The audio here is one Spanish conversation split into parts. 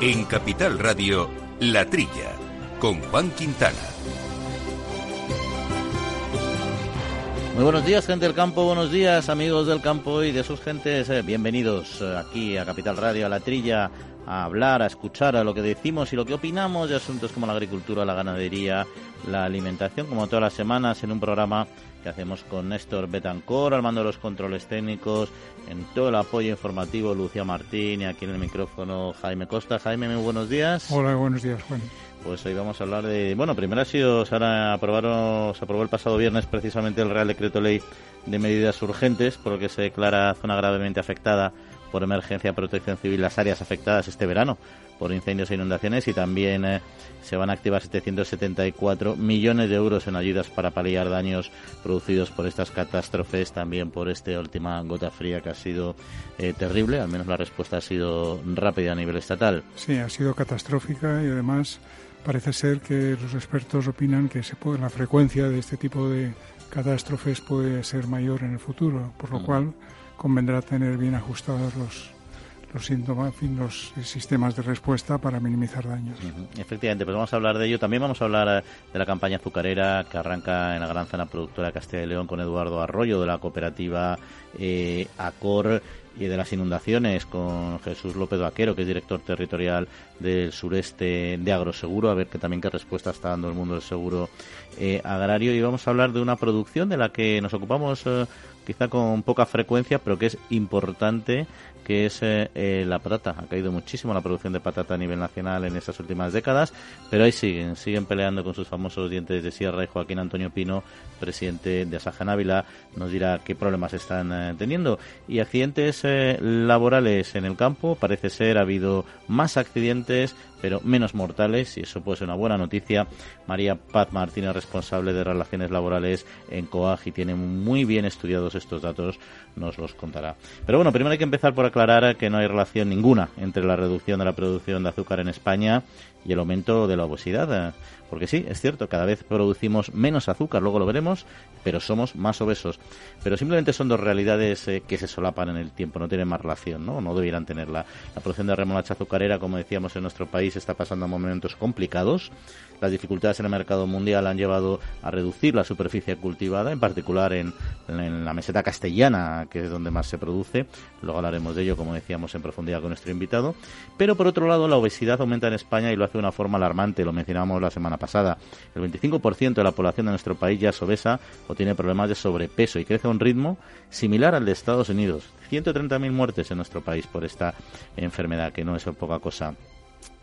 En Capital Radio, La Trilla, con Juan Quintana. Muy buenos días, gente del campo, buenos días, amigos del campo y de sus gentes. Eh, bienvenidos eh, aquí a Capital Radio, a La Trilla, a hablar, a escuchar a lo que decimos y lo que opinamos de asuntos como la agricultura, la ganadería, la alimentación, como todas las semanas en un programa que hacemos con Néstor Betancor, al mando de los controles técnicos, en todo el apoyo informativo, Lucía Martín y aquí en el micrófono Jaime Costa. Jaime, muy buenos días. Hola, buenos días, Juan. Pues hoy vamos a hablar de... Bueno, primero ha sido, se, aprobaron, se aprobó el pasado viernes precisamente el Real Decreto Ley de Medidas Urgentes, por lo que se declara zona gravemente afectada por emergencia protección civil las áreas afectadas este verano por incendios e inundaciones y también eh, se van a activar 774 millones de euros en ayudas para paliar daños producidos por estas catástrofes, también por esta última gota fría que ha sido eh, terrible, al menos la respuesta ha sido rápida a nivel estatal. Sí, ha sido catastrófica y además parece ser que los expertos opinan que se puede, la frecuencia de este tipo de catástrofes puede ser mayor en el futuro, por lo cual convendrá tener bien ajustados los, los síntomas, los sistemas de respuesta para minimizar daños. Efectivamente, pues vamos a hablar de ello. También vamos a hablar eh, de la campaña azucarera que arranca en la gran zona productora Castilla y León con Eduardo Arroyo de la cooperativa eh, Acor y de las inundaciones con Jesús López Vaquero, que es director territorial del sureste de Agroseguro, a ver que también qué respuesta está dando el mundo del seguro eh, agrario. Y vamos a hablar de una producción de la que nos ocupamos quizá con poca frecuencia, pero que es importante que es eh, eh, la patata. Ha caído muchísimo la producción de patata a nivel nacional en estas últimas décadas, pero ahí siguen, siguen peleando con sus famosos dientes de sierra y Joaquín Antonio Pino, presidente de Asaja Návila, nos dirá qué problemas están eh, teniendo. Y accidentes laborales en el campo, parece ser, ha habido más accidentes, pero menos mortales, y eso puede ser una buena noticia. María Paz Martínez, responsable de relaciones laborales en COAG, y tiene muy bien estudiados estos datos, nos los contará. Pero bueno, primero hay que empezar por aclarar que no hay relación ninguna entre la reducción de la producción de azúcar en España y el aumento de la obesidad. Porque sí, es cierto, cada vez producimos menos azúcar, luego lo veremos, pero somos más obesos. Pero simplemente son dos realidades eh, que se solapan en el tiempo, no tienen más relación, ¿no? No debieran tenerla. La producción de remolacha azucarera, como decíamos en nuestro país, está pasando momentos complicados. Las dificultades en el mercado mundial han llevado a reducir la superficie cultivada, en particular en, en la meseta castellana, que es donde más se produce. Luego hablaremos de ello, como decíamos, en profundidad con nuestro invitado. Pero por otro lado, la obesidad aumenta en España y lo hace de una forma alarmante, lo mencionábamos la semana pasada. El 25% de la población de nuestro país ya es obesa o tiene problemas de sobrepeso y crece a un ritmo similar al de Estados Unidos. 130.000 muertes en nuestro país por esta enfermedad, que no es poca cosa.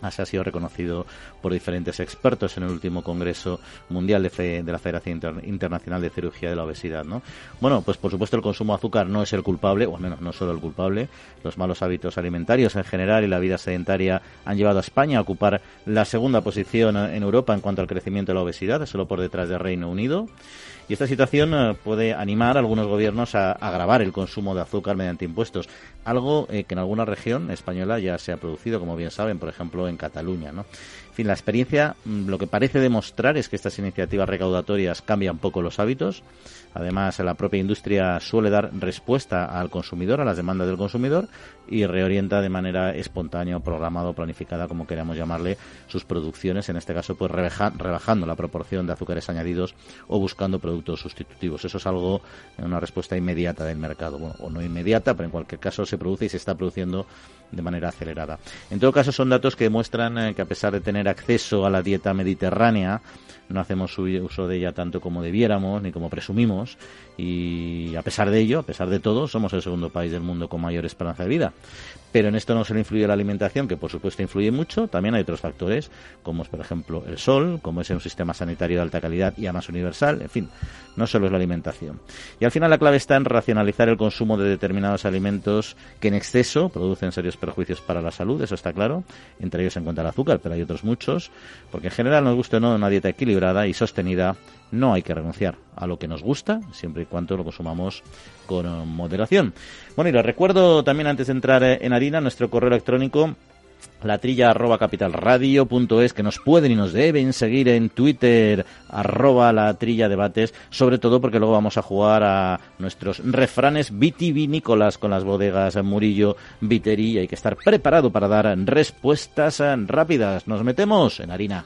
Así ha sido reconocido por diferentes expertos en el último Congreso Mundial de, de la Federación Internacional de Cirugía de la Obesidad. ¿no? Bueno, pues por supuesto el consumo de azúcar no es el culpable, o al menos no solo el culpable. Los malos hábitos alimentarios en general y la vida sedentaria han llevado a España a ocupar la segunda posición en Europa en cuanto al crecimiento de la obesidad, solo por detrás del Reino Unido. Y esta situación eh, puede animar a algunos gobiernos a agravar el consumo de azúcar mediante impuestos, algo eh, que en alguna región española ya se ha producido, como bien saben, por ejemplo en Cataluña. ¿no? En fin, la experiencia mm, lo que parece demostrar es que estas iniciativas recaudatorias cambian poco los hábitos. Además, la propia industria suele dar respuesta al consumidor, a las demandas del consumidor, y reorienta de manera espontánea programada o planificada, como queramos llamarle, sus producciones, en este caso, pues rebajando la proporción de azúcares añadidos o buscando productos sustitutivos. Eso es algo, una respuesta inmediata del mercado. Bueno, o no inmediata, pero en cualquier caso se produce y se está produciendo de manera acelerada. En todo caso, son datos que demuestran eh, que a pesar de tener acceso a la dieta mediterránea, no hacemos uso de ella tanto como debiéramos ni como presumimos y a pesar de ello, a pesar de todo, somos el segundo país del mundo con mayor esperanza de vida. Pero en esto no solo influye la alimentación, que por supuesto influye mucho, también hay otros factores, como es por ejemplo el sol, como es un sistema sanitario de alta calidad y además universal, en fin, no solo es la alimentación. Y al final la clave está en racionalizar el consumo de determinados alimentos que en exceso producen serios perjuicios para la salud, eso está claro, entre ellos se encuentra el azúcar, pero hay otros muchos, porque en general nos gusta o no una dieta equilibrada y sostenida no hay que renunciar a lo que nos gusta, siempre y cuando lo consumamos con moderación. Bueno, y les recuerdo también antes de entrar en harina nuestro correo electrónico la trilla arroba capitalradio.es, que nos pueden y nos deben seguir en Twitter, arroba la trilla debates, sobre todo porque luego vamos a jugar a nuestros refranes vitivinícolas con las bodegas Murillo Viteri y hay que estar preparado para dar respuestas rápidas. Nos metemos en harina.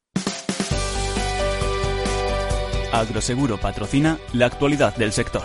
Agroseguro patrocina la actualidad del sector.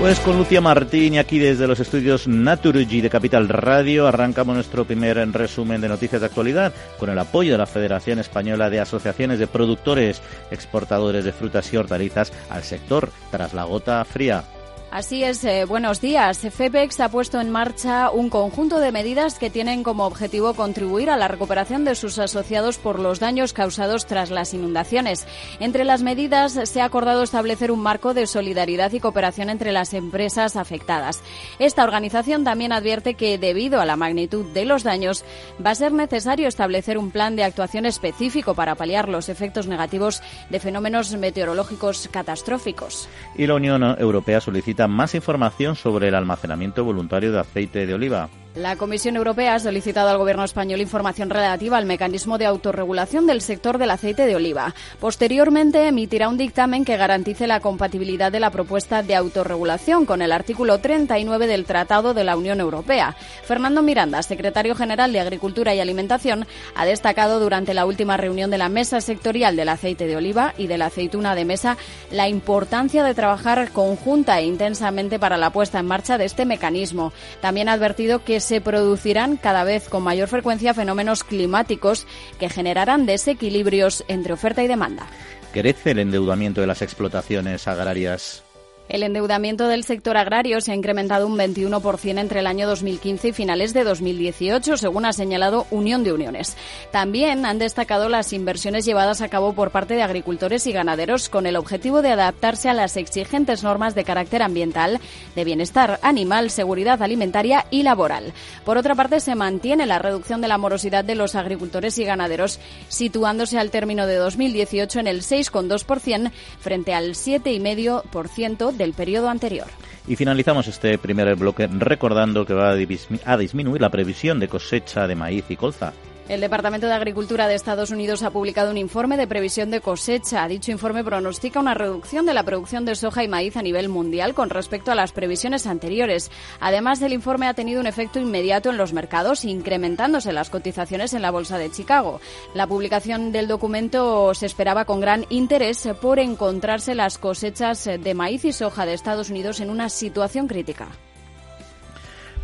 Pues con Lucia Martín y aquí desde los estudios Naturgy de Capital Radio arrancamos nuestro primer resumen de noticias de actualidad con el apoyo de la Federación Española de Asociaciones de Productores Exportadores de Frutas y Hortalizas al sector tras la gota fría. Así es, eh, buenos días. FEPEX ha puesto en marcha un conjunto de medidas que tienen como objetivo contribuir a la recuperación de sus asociados por los daños causados tras las inundaciones. Entre las medidas se ha acordado establecer un marco de solidaridad y cooperación entre las empresas afectadas. Esta organización también advierte que, debido a la magnitud de los daños, va a ser necesario establecer un plan de actuación específico para paliar los efectos negativos de fenómenos meteorológicos catastróficos. Y la Unión Europea solicita más información sobre el almacenamiento voluntario de aceite de oliva. La Comisión Europea ha solicitado al Gobierno español información relativa al mecanismo de autorregulación del sector del aceite de oliva. Posteriormente emitirá un dictamen que garantice la compatibilidad de la propuesta de autorregulación con el artículo 39 del Tratado de la Unión Europea. Fernando Miranda, secretario general de Agricultura y Alimentación, ha destacado durante la última reunión de la Mesa Sectorial del Aceite de Oliva y de la Aceituna de Mesa la importancia de trabajar conjunta e intensamente para la puesta en marcha de este mecanismo. También ha advertido que se producirán cada vez con mayor frecuencia fenómenos climáticos que generarán desequilibrios entre oferta y demanda. ¿Crece el endeudamiento de las explotaciones agrarias el endeudamiento del sector agrario se ha incrementado un 21% entre el año 2015 y finales de 2018, según ha señalado Unión de Uniones. También han destacado las inversiones llevadas a cabo por parte de agricultores y ganaderos con el objetivo de adaptarse a las exigentes normas de carácter ambiental, de bienestar animal, seguridad alimentaria y laboral. Por otra parte, se mantiene la reducción de la morosidad de los agricultores y ganaderos, situándose al término de 2018 en el 6,2% frente al 7,5% del periodo anterior. Y finalizamos este primer bloque recordando que va a disminuir la previsión de cosecha de maíz y colza. El Departamento de Agricultura de Estados Unidos ha publicado un informe de previsión de cosecha. Dicho informe pronostica una reducción de la producción de soja y maíz a nivel mundial con respecto a las previsiones anteriores. Además, el informe ha tenido un efecto inmediato en los mercados, incrementándose las cotizaciones en la Bolsa de Chicago. La publicación del documento se esperaba con gran interés por encontrarse las cosechas de maíz y soja de Estados Unidos en una situación crítica.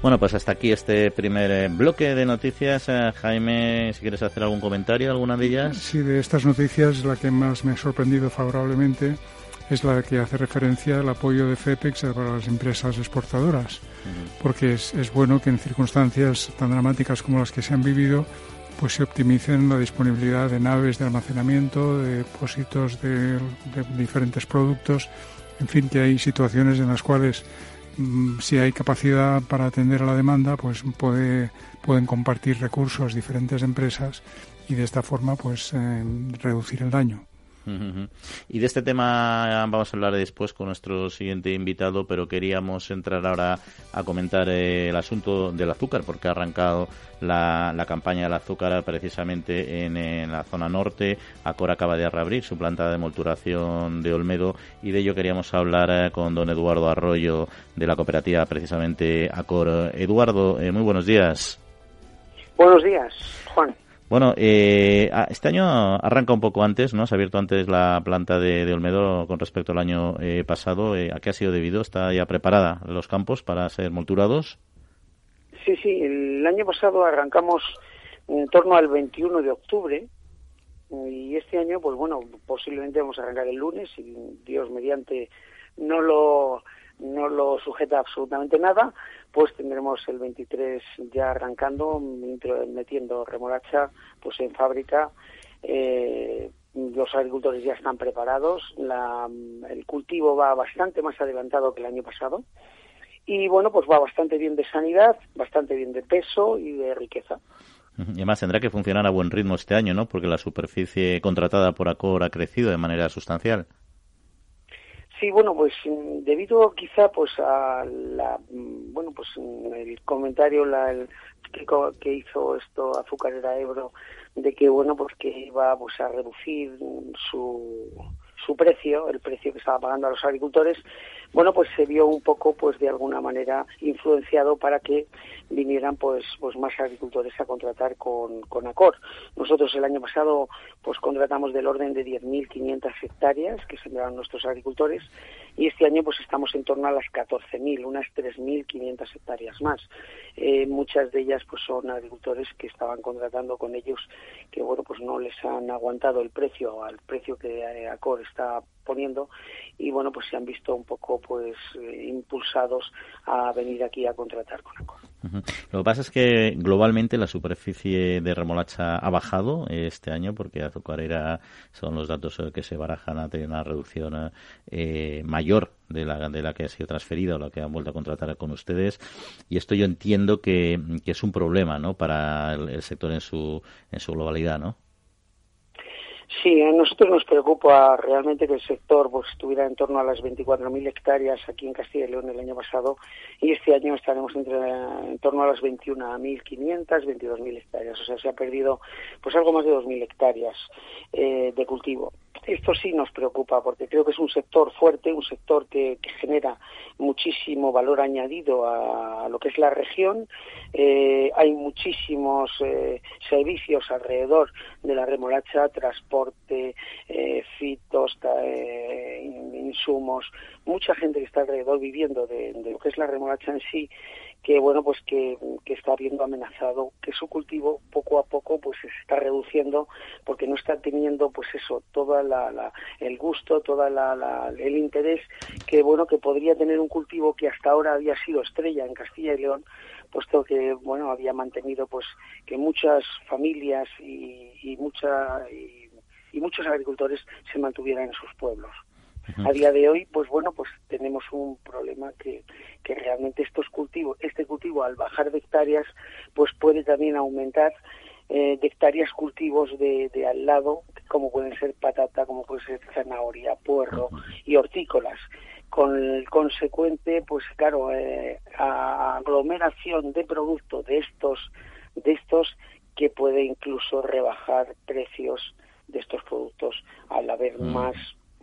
Bueno, pues hasta aquí este primer eh, bloque de noticias. Eh, Jaime, si quieres hacer algún comentario, alguna de ellas. Sí, de estas noticias la que más me ha sorprendido favorablemente es la que hace referencia al apoyo de FEPEX para las empresas exportadoras, porque es, es, bueno que en circunstancias tan dramáticas como las que se han vivido, pues se optimicen la disponibilidad de naves de almacenamiento, de depósitos de, de diferentes productos, en fin, que hay situaciones en las cuales si hay capacidad para atender a la demanda, pues puede, pueden compartir recursos diferentes empresas y de esta forma pues eh, reducir el daño. Y de este tema vamos a hablar después con nuestro siguiente invitado, pero queríamos entrar ahora a comentar eh, el asunto del azúcar, porque ha arrancado la, campaña del azúcar precisamente en, la zona norte. Acor acaba de reabrir su planta de molturación de Olmedo y de ello queríamos hablar eh, con don Eduardo Arroyo de la cooperativa precisamente Acor. Eduardo, eh, muy buenos días. Buenos días, Juan. Bueno, eh, este año arranca un poco antes, ¿no? Se ha abierto antes la planta de, Olmedo con respecto al año eh, pasado. Eh, ¿A qué ha sido debido? ¿Está ya preparada los campos para ser molturados? Sí, sí. El año pasado arrancamos en torno al 21 de octubre y este año, pues bueno, posiblemente vamos a arrancar el lunes y Dios mediante no lo no lo sujeta absolutamente nada, pues tendremos el 23 ya arrancando, metiendo remolacha pues en fábrica. Eh, los agricultores ya están preparados, el cultivo va bastante más adelantado que el año pasado y bueno, pues va bastante bien de sanidad, bastante bien de peso y de riqueza. Y además tendrá que funcionar a buen ritmo este año, ¿no? Porque la superficie contratada por Acor ha crecido de manera sustancial. Sí, bueno, pues mm, debido quizá pues a la mm, bueno pues mm, el comentario la, el, que, que, hizo esto Azucarera Ebro de que bueno pues que iba pues a reducir su su precio, el precio que estaba pagando a los agricultores, bueno, pues se vio un poco, pues de alguna manera influenciado para que vinieran, pues, pues más agricultores a contratar con, con Acor. Nosotros el año pasado, pues contratamos del orden de 10.500 hectáreas que sembraron nuestros agricultores y este año, pues estamos en torno a las 14.000, unas 3.500 hectáreas más. Eh, muchas de ellas, pues son agricultores que estaban contratando con ellos, que bueno, pues no les han aguantado el precio al precio que eh, Acor está poniendo y bueno pues se han visto un poco pues eh, impulsados a venir aquí a contratar con Acor. Lo que pasa es que globalmente la superficie de remolacha ha bajado este año porque azucarera son los datos que se barajan a tener una reducción eh, mayor de la, de la que ha sido transferida o la que han vuelto a contratar con ustedes y esto yo entiendo que, que es un problema ¿no? para el, el sector en su, en su globalidad, ¿no? Sí, a nosotros nos preocupa realmente que el sector pues, estuviera en torno a las 24.000 hectáreas aquí en Castilla y León el año pasado y este año estaremos entre, en torno a las 21.500, 22.000 hectáreas. O sea, se ha perdido pues algo más de 2.000 hectáreas eh, de cultivo. Esto sí nos preocupa porque creo que es un sector fuerte, un sector que, genera muchísimo valor añadido a, lo que es la región. Eh, hay muchísimos eh, servicios alrededor de la remolacha, transporte, eh, fitos, insumos, mucha gente que está alrededor viviendo de, de lo que es la remolacha en sí que bueno pues que, está viendo amenazado que su cultivo poco a poco pues se está reduciendo porque no está teniendo pues eso toda la, el gusto toda la, el interés que bueno que podría tener un cultivo que hasta ahora había sido estrella en Castilla y León puesto que bueno había mantenido pues que muchas familias y, y mucha y muchos agricultores se mantuvieran en sus pueblos a día de hoy, pues bueno, pues tenemos un problema que, que realmente estos cultivos, este cultivo al bajar de hectáreas, pues puede también aumentar eh, de hectáreas cultivos de, de, al lado, como pueden ser patata, como puede ser zanahoria, puerro y hortícolas, con el consecuente, pues claro, eh, aglomeración de productos de estos, de estos que puede incluso rebajar precios de estos productos al haber más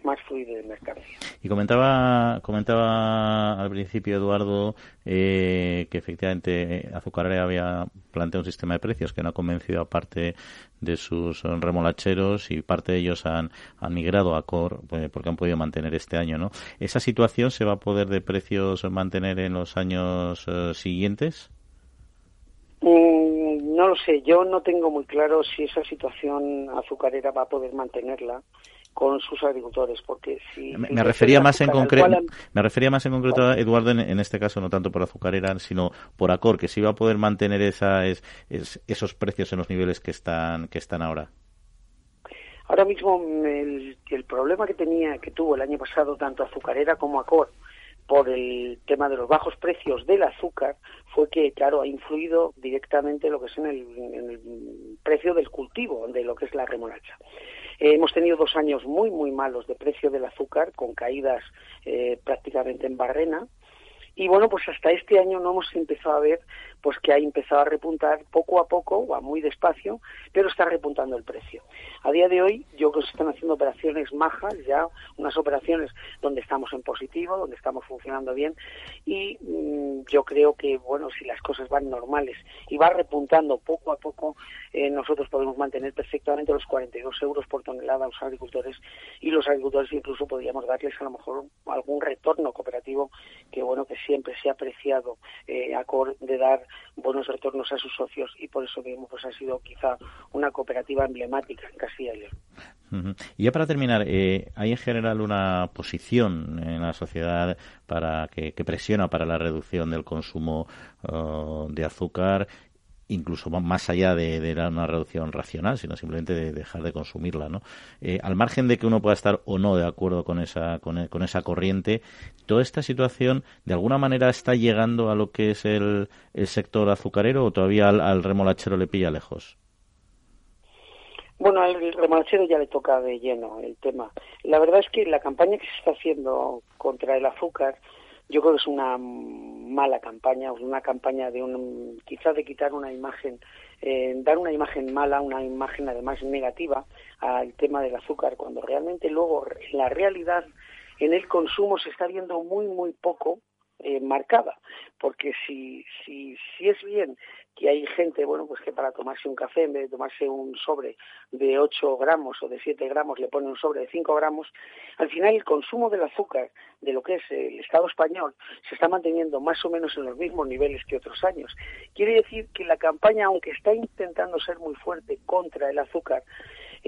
más fluido de mercado. Y comentaba, comentaba al principio Eduardo eh, que efectivamente Azucarera había planteado un sistema de precios que no ha convencido a parte de sus remolacheros y parte de ellos han, han migrado a Cor eh, porque han podido mantener este año, ¿no? ¿Esa situación se va a poder de precios mantener en los años eh, siguientes? Mm, no lo sé, yo no tengo muy claro si esa situación azucarera va a poder mantenerla con sus agricultores porque si me, refería más en concreto me refería más en concreto Eduardo en, este caso no tanto por azucarera sino por Acor que si va a poder mantener esa es, esos precios en los niveles que están que están ahora ahora mismo el, el problema que tenía que tuvo el año pasado tanto azucarera como Acor por el tema de los bajos precios del azúcar fue que, claro, ha influido directamente lo que es en el, en el precio del cultivo de lo que es la remolacha. Eh, hemos tenido dos años muy, muy malos de precio del azúcar, con caídas eh, prácticamente en barrena. Y bueno, pues hasta este año no hemos empezado a ver pues que ha empezado a repuntar poco a poco, va muy despacio, pero está repuntando el precio. A día de hoy, yo creo que se están haciendo operaciones majas, ya unas operaciones donde estamos en positivo, donde estamos funcionando bien, y mm, yo creo que, bueno, si las cosas van normales y va repuntando poco a poco, eh, nosotros podemos mantener perfectamente los 42 euros por tonelada a los agricultores y los agricultores incluso podríamos darles a lo mejor algún retorno cooperativo que, bueno, que siempre se ha apreciado eh, de dar buenos retornos a sus socios y por eso mismo pues ha sido quizá una cooperativa emblemática en Castilla y León. Y ya para terminar, eh, ¿hay en general una posición en la sociedad para que, presiona para la reducción del consumo uh, de azúcar incluso más allá de, de, una reducción racional, sino simplemente de dejar de consumirla, ¿no? Eh, al margen de que uno pueda estar o no de acuerdo con esa, con, e, esa corriente, toda esta situación de alguna manera está llegando a lo que es el, el sector azucarero o todavía al, remolachero le pilla lejos. Bueno, al remolachero ya le toca de lleno el tema. La verdad es que la campaña que se está haciendo contra el azúcar yo creo que es una mala campaña, una campaña de un, quizás de quitar una imagen, eh, dar una imagen mala, una imagen además negativa al tema del azúcar, cuando realmente luego la realidad en el consumo se está viendo muy, muy poco eh, marcada, porque si, si, si es bien que hay gente, bueno, pues que para tomarse un café, en vez de tomarse un sobre de 8 gramos o de 7 gramos, le pone un sobre de 5 gramos, al final el consumo del azúcar de lo que es el Estado español se está manteniendo más o menos en los mismos niveles que otros años. Quiere decir que la campaña, aunque está intentando ser muy fuerte contra el azúcar,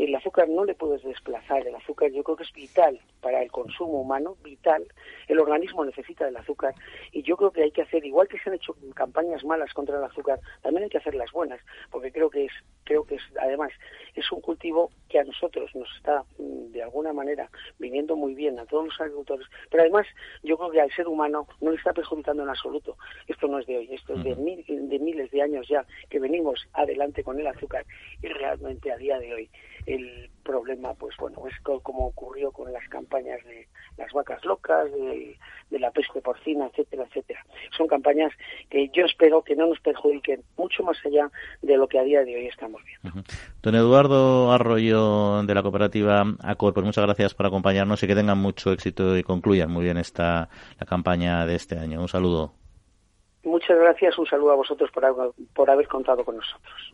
el azúcar no le puedes desplazar. El azúcar yo creo que es vital para el consumo humano, vital. El organismo necesita del azúcar y yo creo que hay que hacer, igual que se han hecho campañas malas contra el azúcar, también hay que hacer las buenas, porque creo que es, creo que es, además, es un cultivo que a nosotros nos está mm, de alguna manera viniendo muy bien a todos los agricultores, pero además yo creo que al ser humano no le está perjudicando en absoluto. Esto no es de hoy, esto es de, de miles de años ya que venimos adelante con el azúcar y realmente a día de hoy el problema, pues bueno, es como ocurrió con las campañas de las vacas locas, de, la peste porcina, etcétera, etcétera. Son campañas que yo espero que no nos perjudiquen mucho más allá de lo que a día de hoy estamos viendo. Don Eduardo Arroyo de la cooperativa Acor, pues muchas gracias por acompañarnos y que tengan mucho éxito y concluyan muy bien esta la campaña de este año. Un saludo. Muchas gracias, un saludo a vosotros por, por haber contado con nosotros.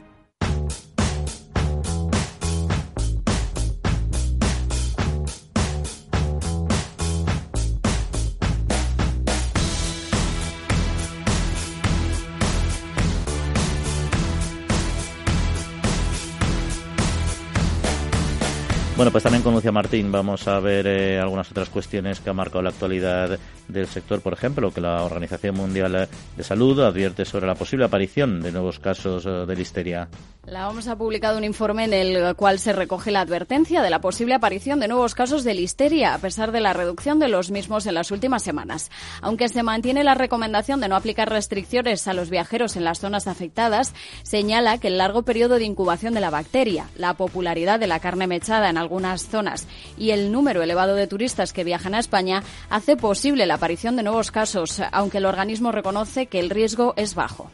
Bueno, pues también con Lucia Martín vamos a ver eh, algunas otras cuestiones que ha marcado la actualidad del sector, por ejemplo, que la Organización Mundial de Salud advierte sobre la posible aparición de nuevos casos eh, de listeria. La OMS ha publicado un informe en el cual se recoge la advertencia de la posible aparición de nuevos casos de listeria, a pesar de la reducción de los mismos en las últimas semanas. Aunque se mantiene la recomendación de no aplicar restricciones a los viajeros en las zonas afectadas, señala que el largo periodo de incubación de la bacteria, la popularidad de la carne mechada en algunas zonas. Y el número elevado de turistas que viajan a España hace posible la aparición de nuevos casos, aunque el organismo reconoce que el riesgo es bajo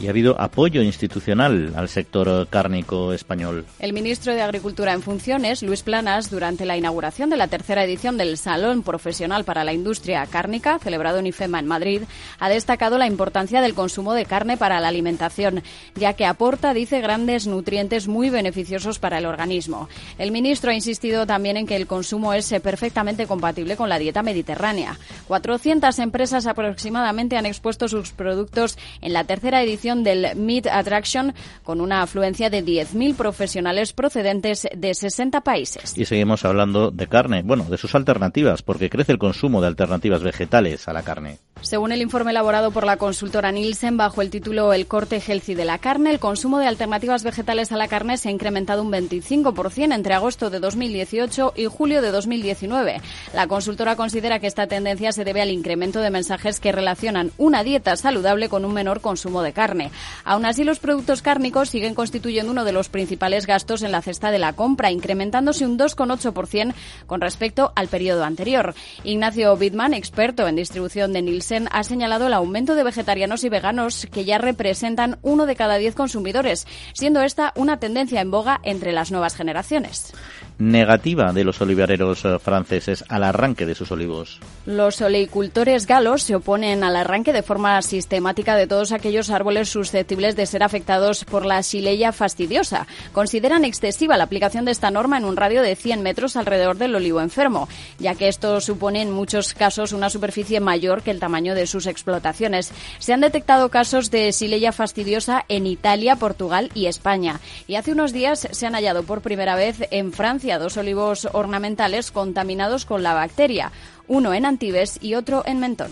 y ha habido apoyo institucional al sector cárnico español. El ministro de Agricultura en funciones, Luis Planas, durante la inauguración de la tercera edición del Salón Profesional para la Industria Cárnica, celebrado en IFEMA en Madrid, ha destacado la importancia del consumo de carne para la alimentación, ya que aporta, dice, grandes nutrientes muy beneficiosos para el organismo. El ministro ha insistido también en que el consumo es perfectamente compatible con la dieta mediterránea. 400 empresas aproximadamente han expuesto sus productos en la tercera edición del Meat Attraction con una afluencia de 10.000 profesionales procedentes de 60 países. Y seguimos hablando de carne, bueno, de sus alternativas, porque crece el consumo de alternativas vegetales a la carne. Según el informe elaborado por la consultora Nielsen bajo el título El corte healthy de la carne, el consumo de alternativas vegetales a la carne se ha incrementado un 25% entre agosto de 2018 y julio de 2019. La consultora considera que esta tendencia se debe al incremento de mensajes que relacionan una dieta saludable con un menor consumo de carne. Carne. Aún así, los productos cárnicos siguen constituyendo uno de los principales gastos en la cesta de la compra, incrementándose un 2,8% con respecto al periodo anterior. Ignacio Bidman, experto en distribución de Nielsen, ha señalado el aumento de vegetarianos y veganos que ya representan uno de cada diez consumidores, siendo esta una tendencia en boga entre las nuevas generaciones negativa de los olivareros eh, franceses al arranque de sus olivos. Los oleicultores galos se oponen al arranque de forma sistemática de todos aquellos árboles susceptibles de ser afectados por la Xileia fastidiosa. Consideran excesiva la aplicación de esta norma en un radio de 100 metros alrededor del olivo enfermo, ya que esto supone en muchos casos una superficie mayor que el tamaño de sus explotaciones. Se han detectado casos de Xileia fastidiosa en Italia, Portugal y España. Y hace unos días se han hallado por primera vez en Francia dos olivos ornamentales contaminados con la bacteria, uno en Antibes y otro en Mentón.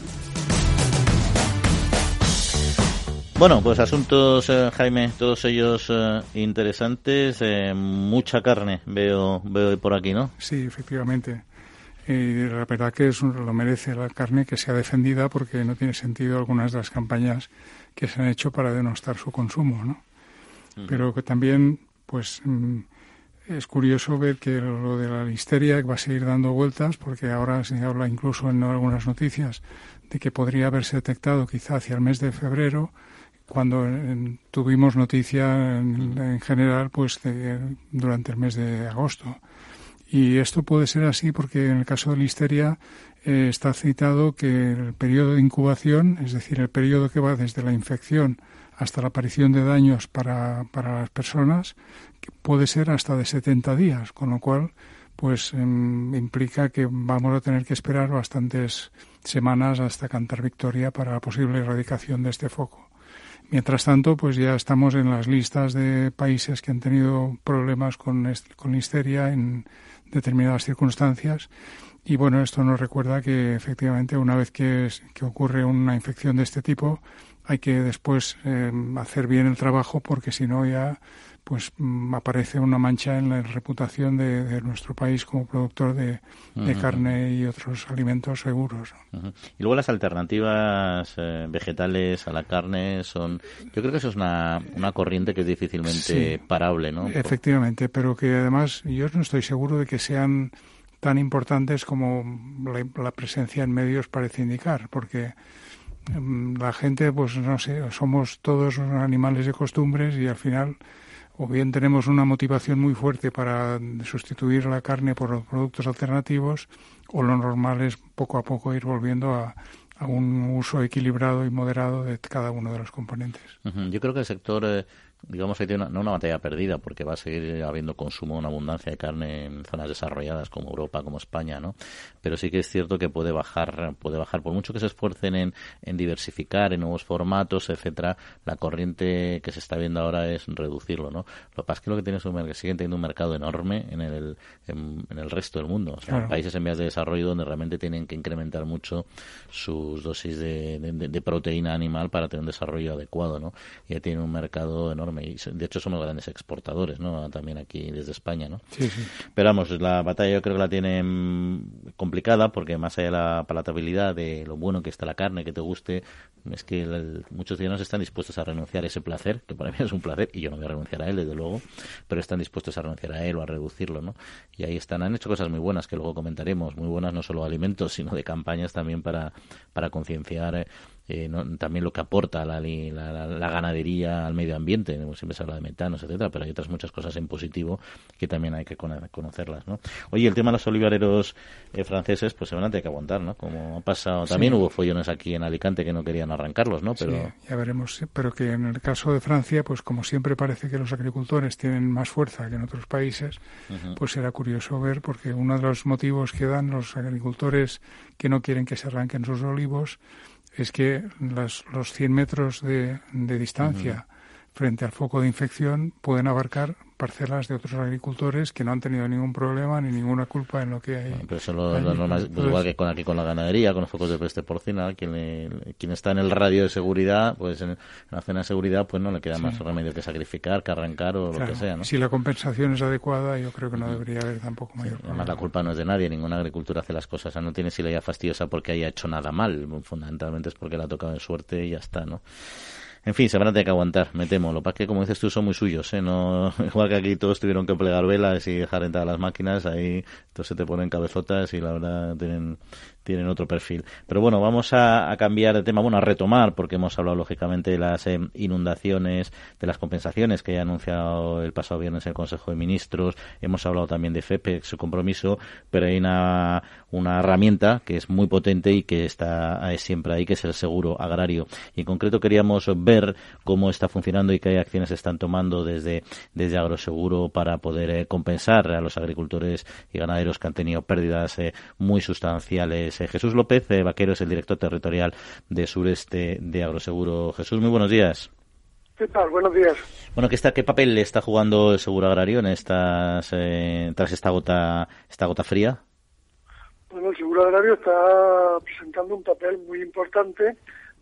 Bueno, pues asuntos, eh, Jaime, todos ellos eh, interesantes. Eh, mucha carne veo, veo por aquí, ¿no? Sí, efectivamente. Y la verdad que es lo merece la carne que sea defendida porque no tiene sentido algunas de las campañas que se han hecho para denostar su consumo, ¿no? Pero que también, pues, mm, es curioso ver que lo de la listeria va a seguir dando vueltas, porque ahora se habla incluso en algunas noticias de que podría haberse detectado quizá hacia el mes de febrero, cuando tuvimos noticia en, general pues durante el mes de agosto. Y esto puede ser así porque en el caso de listeria eh, está citado que el periodo de incubación, es decir, el periodo que va desde la infección hasta la aparición de daños para, para las personas, puede ser hasta de 70 días, con lo cual pues em, implica que vamos a tener que esperar bastantes semanas hasta cantar victoria para la posible erradicación de este foco. Mientras tanto, pues ya estamos en las listas de países que han tenido problemas con, con listeria en determinadas circunstancias. Y bueno, esto nos recuerda que efectivamente una vez que, que ocurre una infección de este tipo, hay que después em, hacer bien el trabajo porque si no ya pues mm, aparece una mancha en la reputación de, nuestro país como productor de, carne y otros alimentos seguros. Y luego las alternativas eh, vegetales a la carne son, yo creo que eso es una, una corriente que es difícilmente parable, ¿no? Efectivamente, pero que además yo no estoy seguro de que sean tan importantes como la presencia en medios parece indicar, porque la gente, pues no sé, somos todos animales de costumbres y al final o bien tenemos una motivación muy fuerte para sustituir la carne por los productos alternativos, o lo normal es poco a poco ir volviendo a, un uso equilibrado y moderado de cada uno de los componentes. Yo creo que el sector eh, digamos que tiene una, no una batalla perdida porque va a seguir habiendo consumo, una abundancia de carne en zonas desarrolladas como Europa, como España, ¿no? Pero sí que es cierto que puede bajar, puede bajar por mucho que se esfuercen en, en diversificar, en nuevos formatos, etcétera. La corriente que se está viendo ahora es reducirlo, ¿no? Lo que pasa es que lo que tiene es un, que siguen teniendo un mercado enorme en el, en, el resto del mundo, o sea, países en vías de desarrollo donde realmente tienen que incrementar mucho sus dosis de, de, proteína animal para tener un desarrollo adecuado, ¿no? Ya tienen un mercado enorme y de hecho somos grandes exportadores, ¿no? También aquí desde España, ¿no? Sí, sí. Pero vamos, la batalla yo creo que la tienen complicada porque más allá de la palatabilidad de lo bueno que está la carne, que te guste, es que muchos ciudadanos están dispuestos a renunciar a ese placer, que para mí es un placer, y yo no voy a renunciar a él, desde luego, pero están dispuestos a renunciar a él o a reducirlo, ¿no? Y ahí están, han hecho cosas muy buenas que luego comentaremos, muy buenas no solo de alimentos, sino de campañas también para, para concienciar eh, eh, también lo que aporta la, la, ganadería al medio ambiente. Siempre se habla de metanos, etcétera, pero hay otras muchas cosas en positivo que también hay que conocerlas. ¿no? Oye, el tema de los olivareros eh, franceses, pues se van a tener que aguantar, ¿no? Como ha pasado. También hubo follones aquí en Alicante que no querían arrancarlos, ¿no? Pero... ya veremos. Pero que en el caso de Francia, pues como siempre parece que los agricultores tienen más fuerza que en otros países, pues será curioso ver, porque uno de los motivos que dan los agricultores que no quieren que se arranquen sus olivos es que las, los 100 metros de, de distancia frente al foco de infección pueden abarcar parcelas de otros agricultores que no han tenido ningún problema ni ninguna culpa en lo que hay. pero eso lo, pues igual que con aquí con la ganadería, con los focos de peste porcina, quien, quien está en el radio de seguridad, pues en, la zona de seguridad, pues no le queda más remedio que sacrificar, que arrancar o lo que sea. ¿no? Si la compensación es adecuada, yo creo que no debería haber tampoco mayor Además, la culpa no es de nadie, ninguna agricultura hace las cosas, o sea, no tiene si le haya fastidiosa porque haya hecho nada mal, fundamentalmente es porque le ha tocado de suerte y ya está, ¿no? En fin, se van a tener que aguantar, me temo. Lo que pasa que, como dices tú, son muy suyos, ¿eh? No, igual que aquí todos tuvieron que plegar velas y dejar entrar las máquinas, ahí entonces se te ponen cabezotas y la verdad tienen, tienen otro perfil. Pero bueno, vamos a, cambiar de tema, bueno, a retomar, porque hemos hablado lógicamente de las eh, inundaciones, de las compensaciones que ha anunciado el pasado viernes el Consejo de Ministros, hemos hablado también de FEPEX, su compromiso, pero hay una, una herramienta que es muy potente y que está siempre ahí, que es el seguro agrario. Y en concreto queríamos ver cómo está funcionando y qué acciones están tomando desde, desde Agroseguro para poder eh, compensar a los agricultores y ganaderos que han tenido pérdidas eh, muy sustanciales eh, Jesús López eh, Vaquero es el director territorial de Sureste de Agroseguro. Jesús, muy buenos días. ¿Qué tal? Buenos días. Bueno, ¿qué, está, qué papel le está jugando el seguro agrario en estas, eh, tras esta gota, esta gota fría? Bueno, el seguro agrario está presentando un papel muy importante,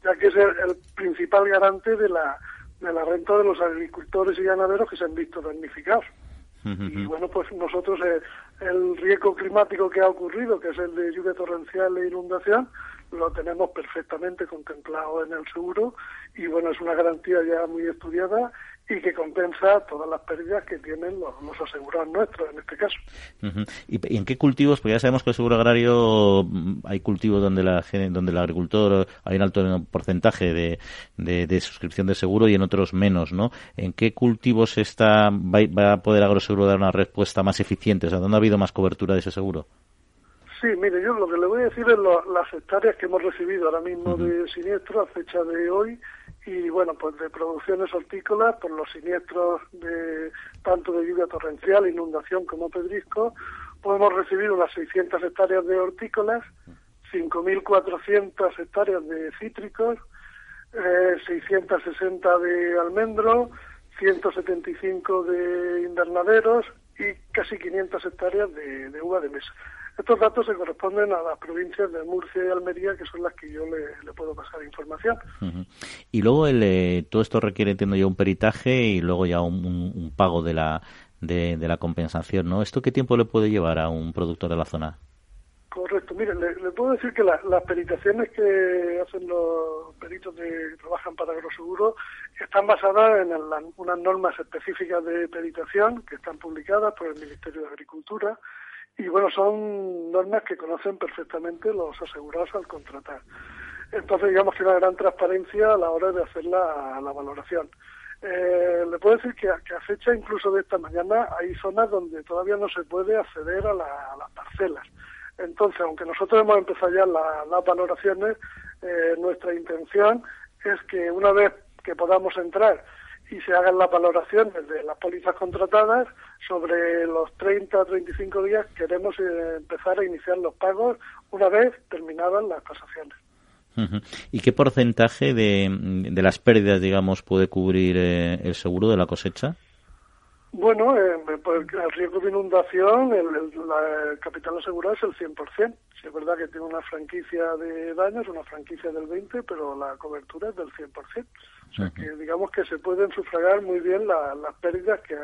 ya que es el, principal garante de la, de la renta de los agricultores y ganaderos que se han visto damnificados. Y bueno, pues nosotros eh, el riesgo climático que ha ocurrido, que es el de lluvia torrencial e inundación, lo tenemos perfectamente contemplado en el seguro y bueno, es una garantía ya muy estudiada y que compensa todas las pérdidas que tienen los, asegurados nuestros en este caso. ¿Y, en qué cultivos? Pues ya sabemos que el seguro agrario mm, hay cultivos donde la donde el agricultor hay un alto porcentaje de, de, suscripción de seguro y en otros menos, ¿no? ¿En qué cultivos está va, a poder Agroseguro dar una respuesta más eficiente? O sea, ¿dónde ha habido más cobertura de ese seguro? Sí, mire, yo lo que le voy a decir es las hectáreas que hemos recibido ahora mismo de siniestro a fecha de hoy y bueno, pues de producciones hortícolas por los siniestros de tanto de lluvia torrencial, inundación como pedrisco, podemos recibir unas 600 hectáreas de hortícolas, 5.400 hectáreas de cítricos, eh, 660 de almendro, 175 de invernaderos y casi 500 hectáreas de, de uva de mesa. Estos datos se corresponden a las provincias de Murcia y Almería, que son las que yo le, puedo pasar información. Y luego el, eh, todo esto requiere, entiendo yo, un peritaje y luego ya un, pago de la, de, la compensación, ¿no? ¿Esto qué tiempo le puede llevar a un productor de la zona? Correcto. Mire, le, puedo decir que las peritaciones que hacen los peritos que trabajan para Agroseguro están basadas en unas normas específicas de peritación que están publicadas por el Ministerio de Agricultura y bueno, son normas que conocen perfectamente los asegurados al contratar. Entonces, digamos que una gran transparencia a la hora de hacer la, valoración. Eh, le puedo decir que, a fecha incluso de esta mañana hay zonas donde todavía no se puede acceder a, las parcelas. Entonces, aunque nosotros hemos empezado ya las valoraciones, eh, nuestra intención es que una vez que podamos entrar y se hagan las valoraciones de las pólizas contratadas. Sobre los 30 o 35 días queremos eh, empezar a iniciar los pagos una vez terminadas las tasaciones. ¿Y qué porcentaje de, de, las pérdidas, digamos, puede cubrir eh, el seguro de la cosecha? Bueno, eh, el riesgo de inundación, el, capital asegurado es el 100%. Si es verdad que tiene una franquicia de daños, una franquicia del 20%, pero la cobertura es del 100%. O sea que digamos que se pueden sufragar muy bien las pérdidas que,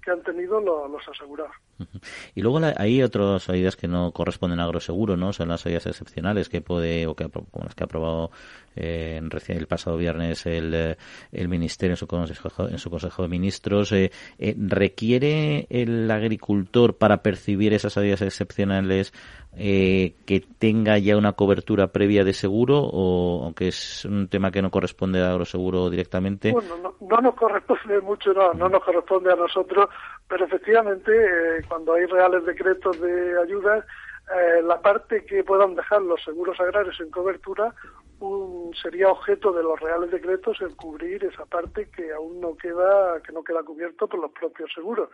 que han tenido los, asegurados. Y luego hay otras ayudas que no corresponden a agroseguro, ¿no? Son las ayudas excepcionales que puede, o que, como las que ha aprobado eh, el pasado viernes el, el Ministerio en su Consejo, en su consejo de Ministros. Eh, eh, ¿Requiere el agricultor para percibir esas ayudas excepcionales eh, que tenga ya una cobertura previa de seguro o aunque es un tema que no corresponde a Agroseguro directamente? Bueno, no, nos corresponde mucho, no, no nos corresponde a nosotros, pero efectivamente eh, cuando hay reales decretos de ayudas, eh, la parte que puedan dejar los seguros agrarios en cobertura sería objeto de los reales decretos el cubrir esa parte que aún no queda que no queda cubierto por los propios seguros.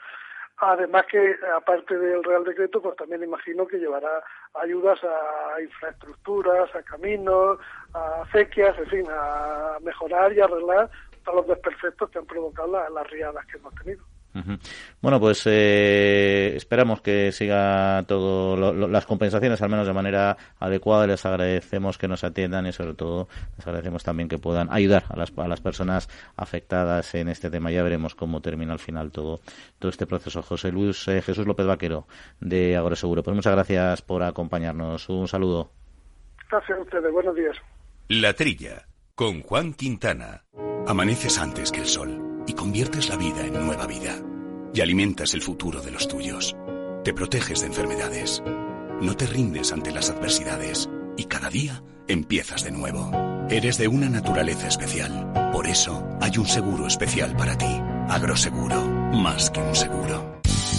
Además que, aparte del Real Decreto, pues también imagino que llevará ayudas a infraestructuras, a caminos, a acequias, en fin, a mejorar y arreglar todos los desperfectos que han provocado las riadas que hemos tenido. Bueno, pues eh, esperamos que siga todo las compensaciones, al menos de manera adecuada. Les agradecemos que nos atiendan y, sobre todo, les agradecemos también que puedan ayudar a las, a las personas afectadas en este tema. Ya veremos cómo termina al final todo, todo este proceso. José Luis eh, Jesús López Vaquero, de Agroseguro. Pues muchas gracias por acompañarnos. Un saludo. Gracias a ustedes. Buenos días. La Trilla, con Juan Quintana. Amaneces antes que el sol y conviertes la vida en nueva vida. Y alimentas el futuro de los tuyos. Te proteges de enfermedades. No te rindes ante las adversidades. Y cada día empiezas de nuevo. Eres de una naturaleza especial. Por eso hay un seguro especial para ti. Agroseguro. Más que un seguro.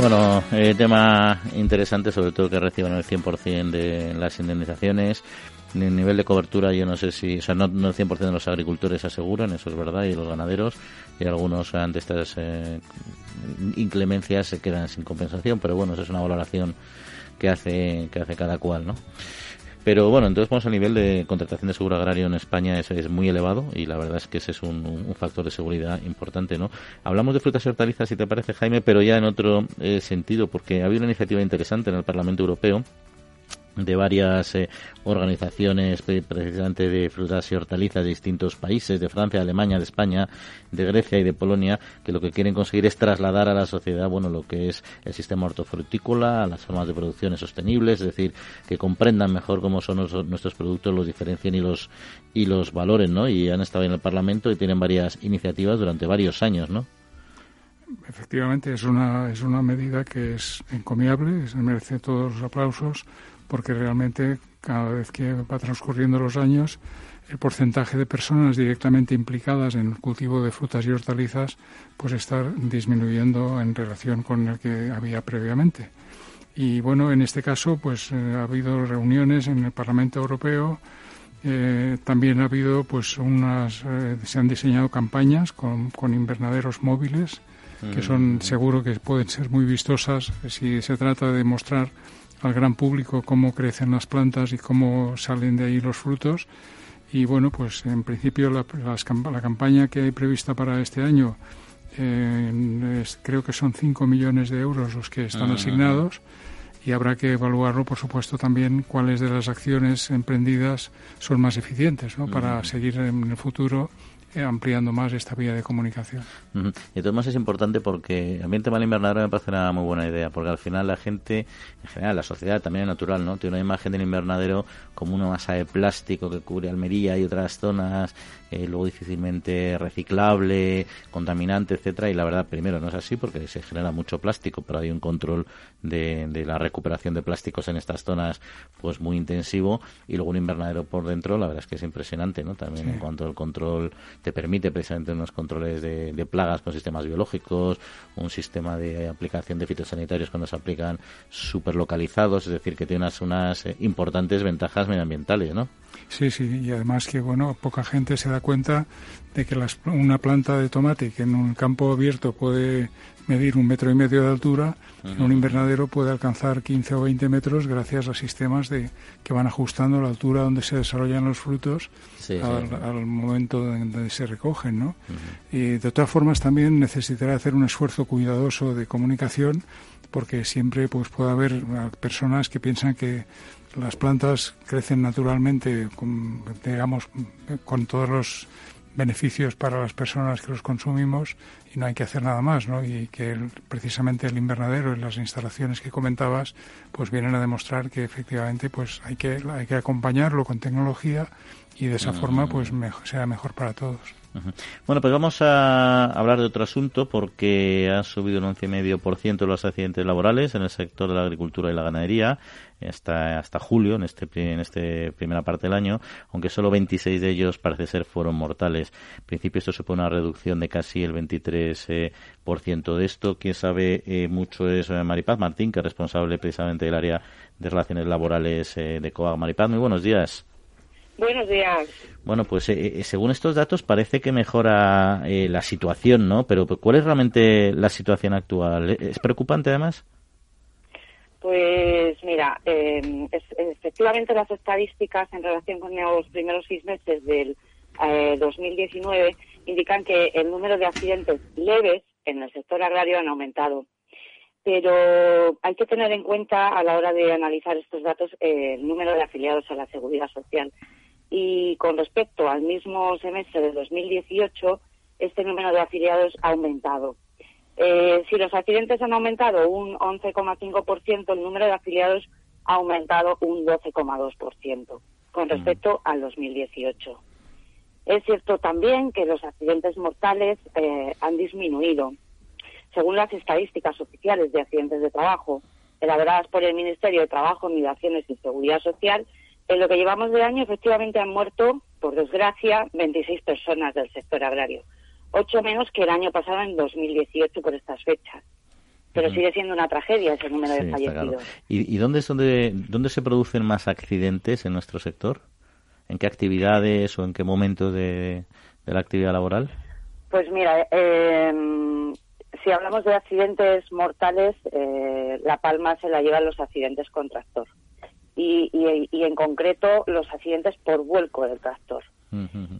Bueno, eh, tema interesante, sobre todo que reciban el 100% de las indemnizaciones. El nivel de cobertura, yo no sé si, o sea, no, no el 100% de los agricultores aseguran, eso es verdad, y los ganaderos, y algunos ante estas eh, inclemencias se quedan sin compensación, pero bueno, eso es una valoración que hace, que hace cada cual, ¿no? Pero bueno, entonces vamos a nivel de contratación de seguro agrario en España es, muy elevado y la verdad es que ese es un, un, factor de seguridad importante, ¿no? Hablamos de frutas y hortalizas, si te parece, Jaime, pero ya en otro eh, sentido, porque había una iniciativa interesante en el Parlamento Europeo de varias eh, organizaciones precisamente de frutas y hortalizas de distintos países, de Francia, de Alemania, de España, de Grecia y de Polonia, que lo que quieren conseguir es trasladar a la sociedad, bueno, lo que es el sistema hortofrutícola, a las formas de producción sostenibles, es decir, que comprendan mejor cómo son nuestros productos, los diferencien y los y los valoren, ¿no? Y han estado en el Parlamento y tienen varias iniciativas durante varios años, ¿no? Efectivamente, es una, es una medida que es encomiable, se merece todos los aplausos porque realmente cada vez que va transcurriendo los años, el porcentaje de personas directamente implicadas en el cultivo de frutas y hortalizas pues está disminuyendo en relación con el que había previamente. Y bueno, en este caso pues eh, ha habido reuniones en el Parlamento Europeo, eh, también ha habido pues unas, eh, se han diseñado campañas con, con invernaderos móviles que son mm. seguro que pueden ser muy vistosas si se trata de mostrar al gran público cómo crecen las plantas y cómo salen de ahí los frutos. Y bueno, pues en principio la, la campaña que hay prevista para este año eh, creo que son 5 millones de euros los que están asignados y habrá que evaluarlo, por supuesto, también cuáles de las acciones emprendidas son más eficientes ¿no? para seguir en el futuro ampliando más esta vía de comunicación. Y además es importante porque a mí el tema del invernadero me parece una muy buena idea, porque al final la gente, en general la sociedad también es natural, ¿no? Tiene una imagen del invernadero como una masa de plástico que cubre Almería y otras zonas, eh, luego difícilmente reciclable, contaminante, etcétera, y la verdad, primero no es así porque se genera mucho plástico, pero hay un control de, de la recuperación de plásticos en estas zonas pues muy intensivo, y luego un invernadero por dentro, la verdad es que es impresionante, ¿no? También en cuanto al control te permite precisamente unos controles de, de, plagas con sistemas biológicos, un sistema de aplicación de fitosanitarios cuando se aplican super localizados, es decir, que tiene unas, unas eh, importantes ventajas medioambientales, ¿no? Sí, sí, y además que, bueno, poca gente se da cuenta de que las, una planta de tomate que en un campo abierto puede medir un metro y medio de altura, en un invernadero puede alcanzar 15 o 20 metros gracias a sistemas de, que van ajustando la altura donde se desarrollan los frutos al, momento en que se recogen. ¿no? Y de todas formas también necesitará hacer un esfuerzo cuidadoso de comunicación porque siempre pues puede haber personas que piensan que las plantas crecen naturalmente, con, digamos, con todos los beneficios para las personas que los consumimos y no hay que hacer nada más, ¿no? Y que precisamente el invernadero y las instalaciones que comentabas, pues vienen a demostrar que efectivamente, pues hay que hay que acompañarlo con tecnología y de esa forma, pues mejor, sea mejor para todos. Bueno, pues vamos a hablar de otro asunto porque ha subido un 11,5% los accidentes laborales en el sector de la agricultura y la ganadería hasta, hasta julio, en este en este primera parte del año, aunque solo 26 de ellos parece ser fueron mortales. En principio esto supone una reducción de casi el 23% de esto. Quien sabe eh, mucho es eh, Maripaz Martín, que es responsable precisamente del área de relaciones laborales eh, de COAG. Maripaz, muy buenos días. Buenos días. Bueno, pues eh, eh, según estos datos parece que mejora eh, la situación, ¿no? Pero ¿cuál es realmente la situación actual? ¿Es preocupante además? Pues mira, efectivamente las estadísticas en relación con los primeros seis meses del 2019 indican que el número de accidentes leves en el sector agrario han aumentado. Pero hay que tener en cuenta a la hora de analizar estos datos el número de afiliados a la seguridad social. Y con respecto al mismo semestre de 2018, este número de afiliados ha aumentado. Eh, si los accidentes han aumentado un 11,5%, el número de afiliados ha aumentado un 12,2% con mm. respecto al 2018. Es cierto también que los accidentes mortales eh, han disminuido. Según las estadísticas oficiales de accidentes de trabajo elaboradas por el Ministerio de Trabajo, Migraciones y Seguridad Social, en lo que llevamos de año efectivamente han muerto, por desgracia, 26 personas del sector agrario, ocho menos que el año pasado en 2018 por estas fechas. Pero sigue siendo una tragedia ese número de fallecidos. ¿Y, dónde, donde, dónde se producen más accidentes en nuestro sector? ¿En qué actividades o en qué momento de, la actividad laboral? Pues mira, em, si hablamos de accidentes mortales, eh, La Palma se la llevan los accidentes con tractor. Y, y, en concreto los accidentes por vuelco del tractor.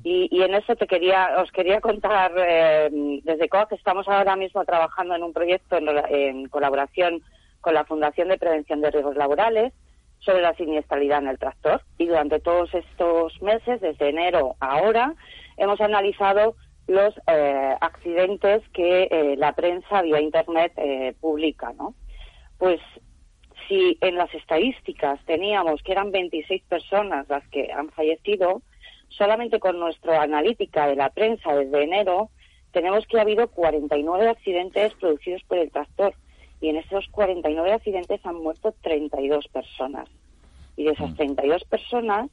y, en eso te quería, os quería contar em, desde COA que estamos ahora mismo trabajando en un proyecto en, colaboración con la Fundación de Prevención de Riesgos Laborales sobre la siniestralidad en el tractor y durante todos estos meses, desde enero a ahora, hemos analizado los eh, accidentes que eh, la prensa vía Internet eh, publica, ¿no? Pues si en las estadísticas teníamos que eran 26 personas las que han fallecido, solamente con nuestra analítica de la prensa desde enero tenemos que ha habido 49 accidentes producidos por el tractor y en esos 49 accidentes han muerto 32 personas. Y de esas 32 mm. personas,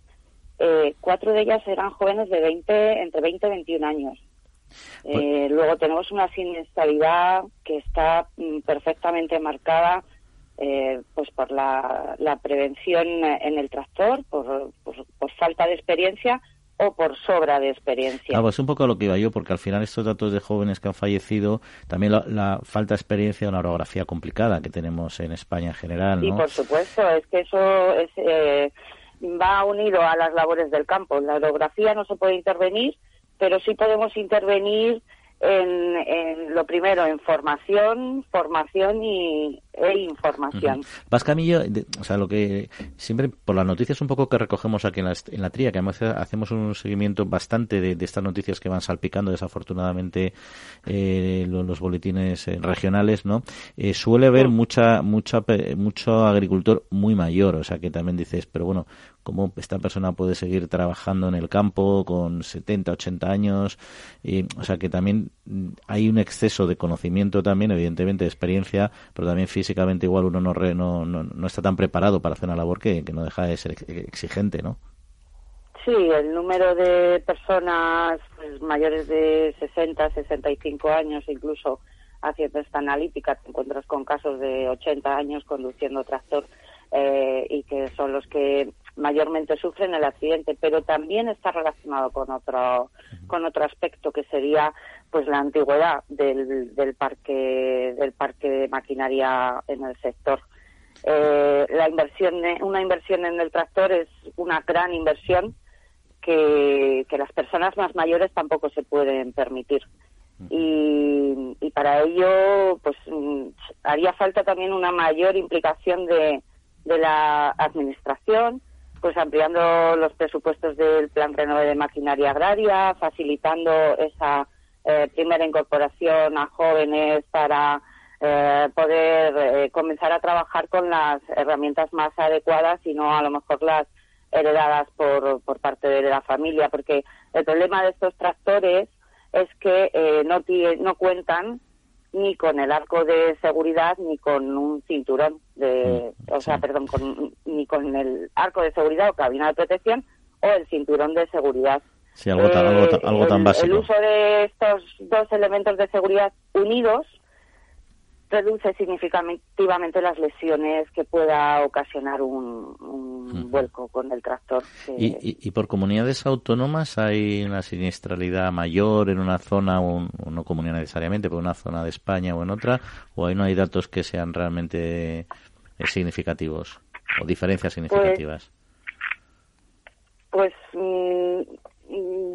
eh, cuatro de ellas eran jóvenes de 20, entre 20 y 21 años. Pues eh, luego tenemos una siniestralidad que está mm, perfectamente marcada eh, pues por la, prevención en el tractor, por, por falta de experiencia o por sobra de experiencia. es un poco lo que iba yo, porque al final estos datos de jóvenes que han fallecido, también la, falta de experiencia de una orografía complicada que tenemos en España en general. ¿no? por supuesto, es que eso es, eh, va unido a las labores del campo. La orografía no se puede intervenir, pero sí podemos intervenir en, lo primero, en formación, formación y, e información. Vas Camillo, o sea, lo que siempre por las noticias un poco que recogemos aquí en la, en la tría, que además hacemos un seguimiento bastante de, estas noticias que van salpicando desafortunadamente eh, los, boletines eh, regionales, ¿no? Eh, suele haber mucha, mucha, mucho agricultor muy mayor, o sea, que también dices, pero bueno, cómo esta persona puede seguir trabajando en el campo con 70, 80 años. Y, o sea que también hay un exceso de conocimiento también, evidentemente, de experiencia, pero también físicamente igual uno no, no, no, está tan preparado para hacer una labor que, no deja de ser exigente, ¿no? Sí, el número de personas pues, mayores de 60, 65 años, incluso haciendo esta analítica, te encuentras con casos de 80 años conduciendo tractor eh, y que son los que mayormente sufren el accidente, pero también está relacionado con otro con otro aspecto que sería pues la antigüedad del, del parque del parque de maquinaria en el sector. Eh, la inversión una inversión en el tractor es una gran inversión que, que las personas más mayores tampoco se pueden permitir. Y, y para ello pues mm, haría falta también una mayor implicación de, de la administración pues ampliando los presupuestos del Plan Renove de Maquinaria Agraria, facilitando esa eh, primera incorporación a jóvenes para eh, poder eh, comenzar a trabajar con las herramientas más adecuadas y no a lo mejor las heredadas por, por parte de la familia, porque el problema de estos tractores es que no, no cuentan ni con el arco de seguridad ni con un cinturón de, mm, o sea, perdón, ni con el arco de seguridad o cabina de protección o el cinturón de seguridad. Sí, algo, tan, algo, eh, tan básico. El uso de estos dos elementos de seguridad unidos reduce significativamente las lesiones que pueda ocasionar un, un vuelco con el tractor. ¿Y, por comunidades autónomas hay una siniestralidad mayor en una zona, o, no comunidad necesariamente, pero una zona de España o en otra? ¿O ahí no hay datos que sean realmente eh, significativos o diferencias pues significativas? Pues, mm,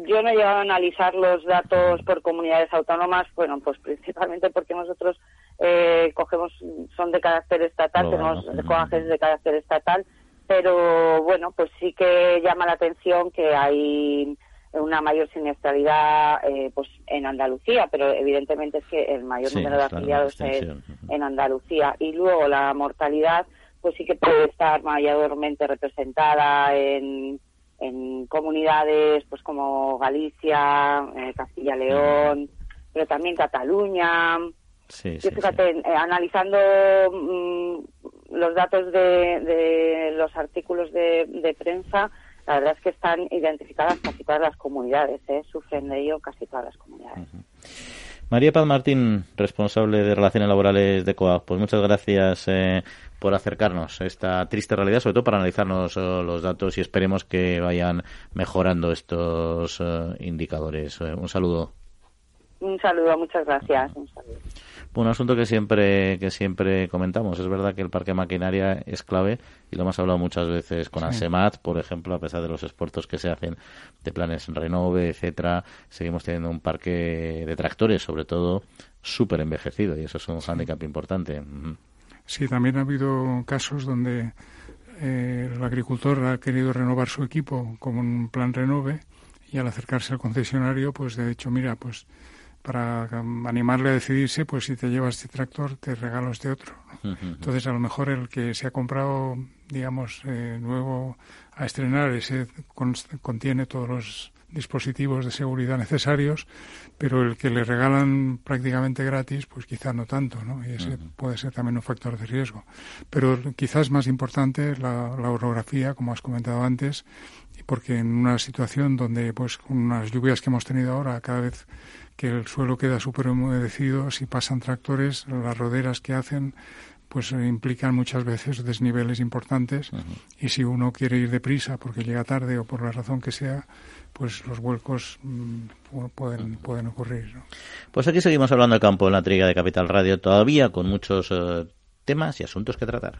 yo no he llegado a analizar los datos por comunidades autónomas, bueno, pues principalmente porque nosotros eh, cogemos, son de carácter estatal, tenemos coajes de carácter estatal, pero bueno, pues sí que llama la atención que hay una mayor siniestralidad eh, pues en Andalucía, pero evidentemente es que el mayor número de afiliados es en Andalucía. Y luego la mortalidad, pues sí que puede estar mayormente representada en en comunidades pues como Galicia, eh, Castilla-León, pero también Cataluña. Sí, fíjate, eh, analizando mm, los datos de, los artículos de, prensa, la verdad es que están identificadas casi todas las comunidades, ¿eh? sufren de ello casi todas las comunidades. María Paz Martín, responsable de Relaciones Laborales de COAG, pues muchas gracias eh, por acercarnos a esta triste realidad, sobre todo para analizarnos eh, los datos y esperemos que vayan mejorando estos eh, indicadores. un saludo. Un saludo, muchas gracias. Un saludo. Un asunto que siempre que siempre comentamos. Es verdad que el parque maquinaria es clave y lo hemos hablado muchas veces con ASEMAT, por ejemplo, a pesar de los esfuerzos que se hacen de planes Renove, etcétera, seguimos teniendo un parque de tractores, sobre todo, súper envejecido y eso es un hándicap importante. Sí, también ha habido casos donde eh, el agricultor ha querido renovar su equipo con un plan Renove y al acercarse al concesionario, pues de hecho, mira, pues para animarle a decidirse, pues si te llevas este tractor, te regalo este otro. Entonces, a lo mejor el que se ha comprado, digamos, eh, nuevo a estrenar, ese contiene todos los dispositivos de seguridad necesarios, pero el que le regalan prácticamente gratis, pues quizá no tanto, ¿no? Y ese puede ser también un factor de riesgo. Pero quizás más importante la, la orografía, como has comentado antes, porque en una situación donde, pues, con unas lluvias que hemos tenido ahora, cada vez que el suelo queda súper humedecido, si pasan tractores, las roderas que hacen pues eh, implican muchas veces desniveles importantes y si uno quiere ir deprisa porque llega tarde o por la razón que sea, pues los vuelcos mm, pueden, pueden ocurrir. Pues aquí seguimos hablando del campo en la triga de Capital Radio, todavía con muchos eh, temas y asuntos que tratar.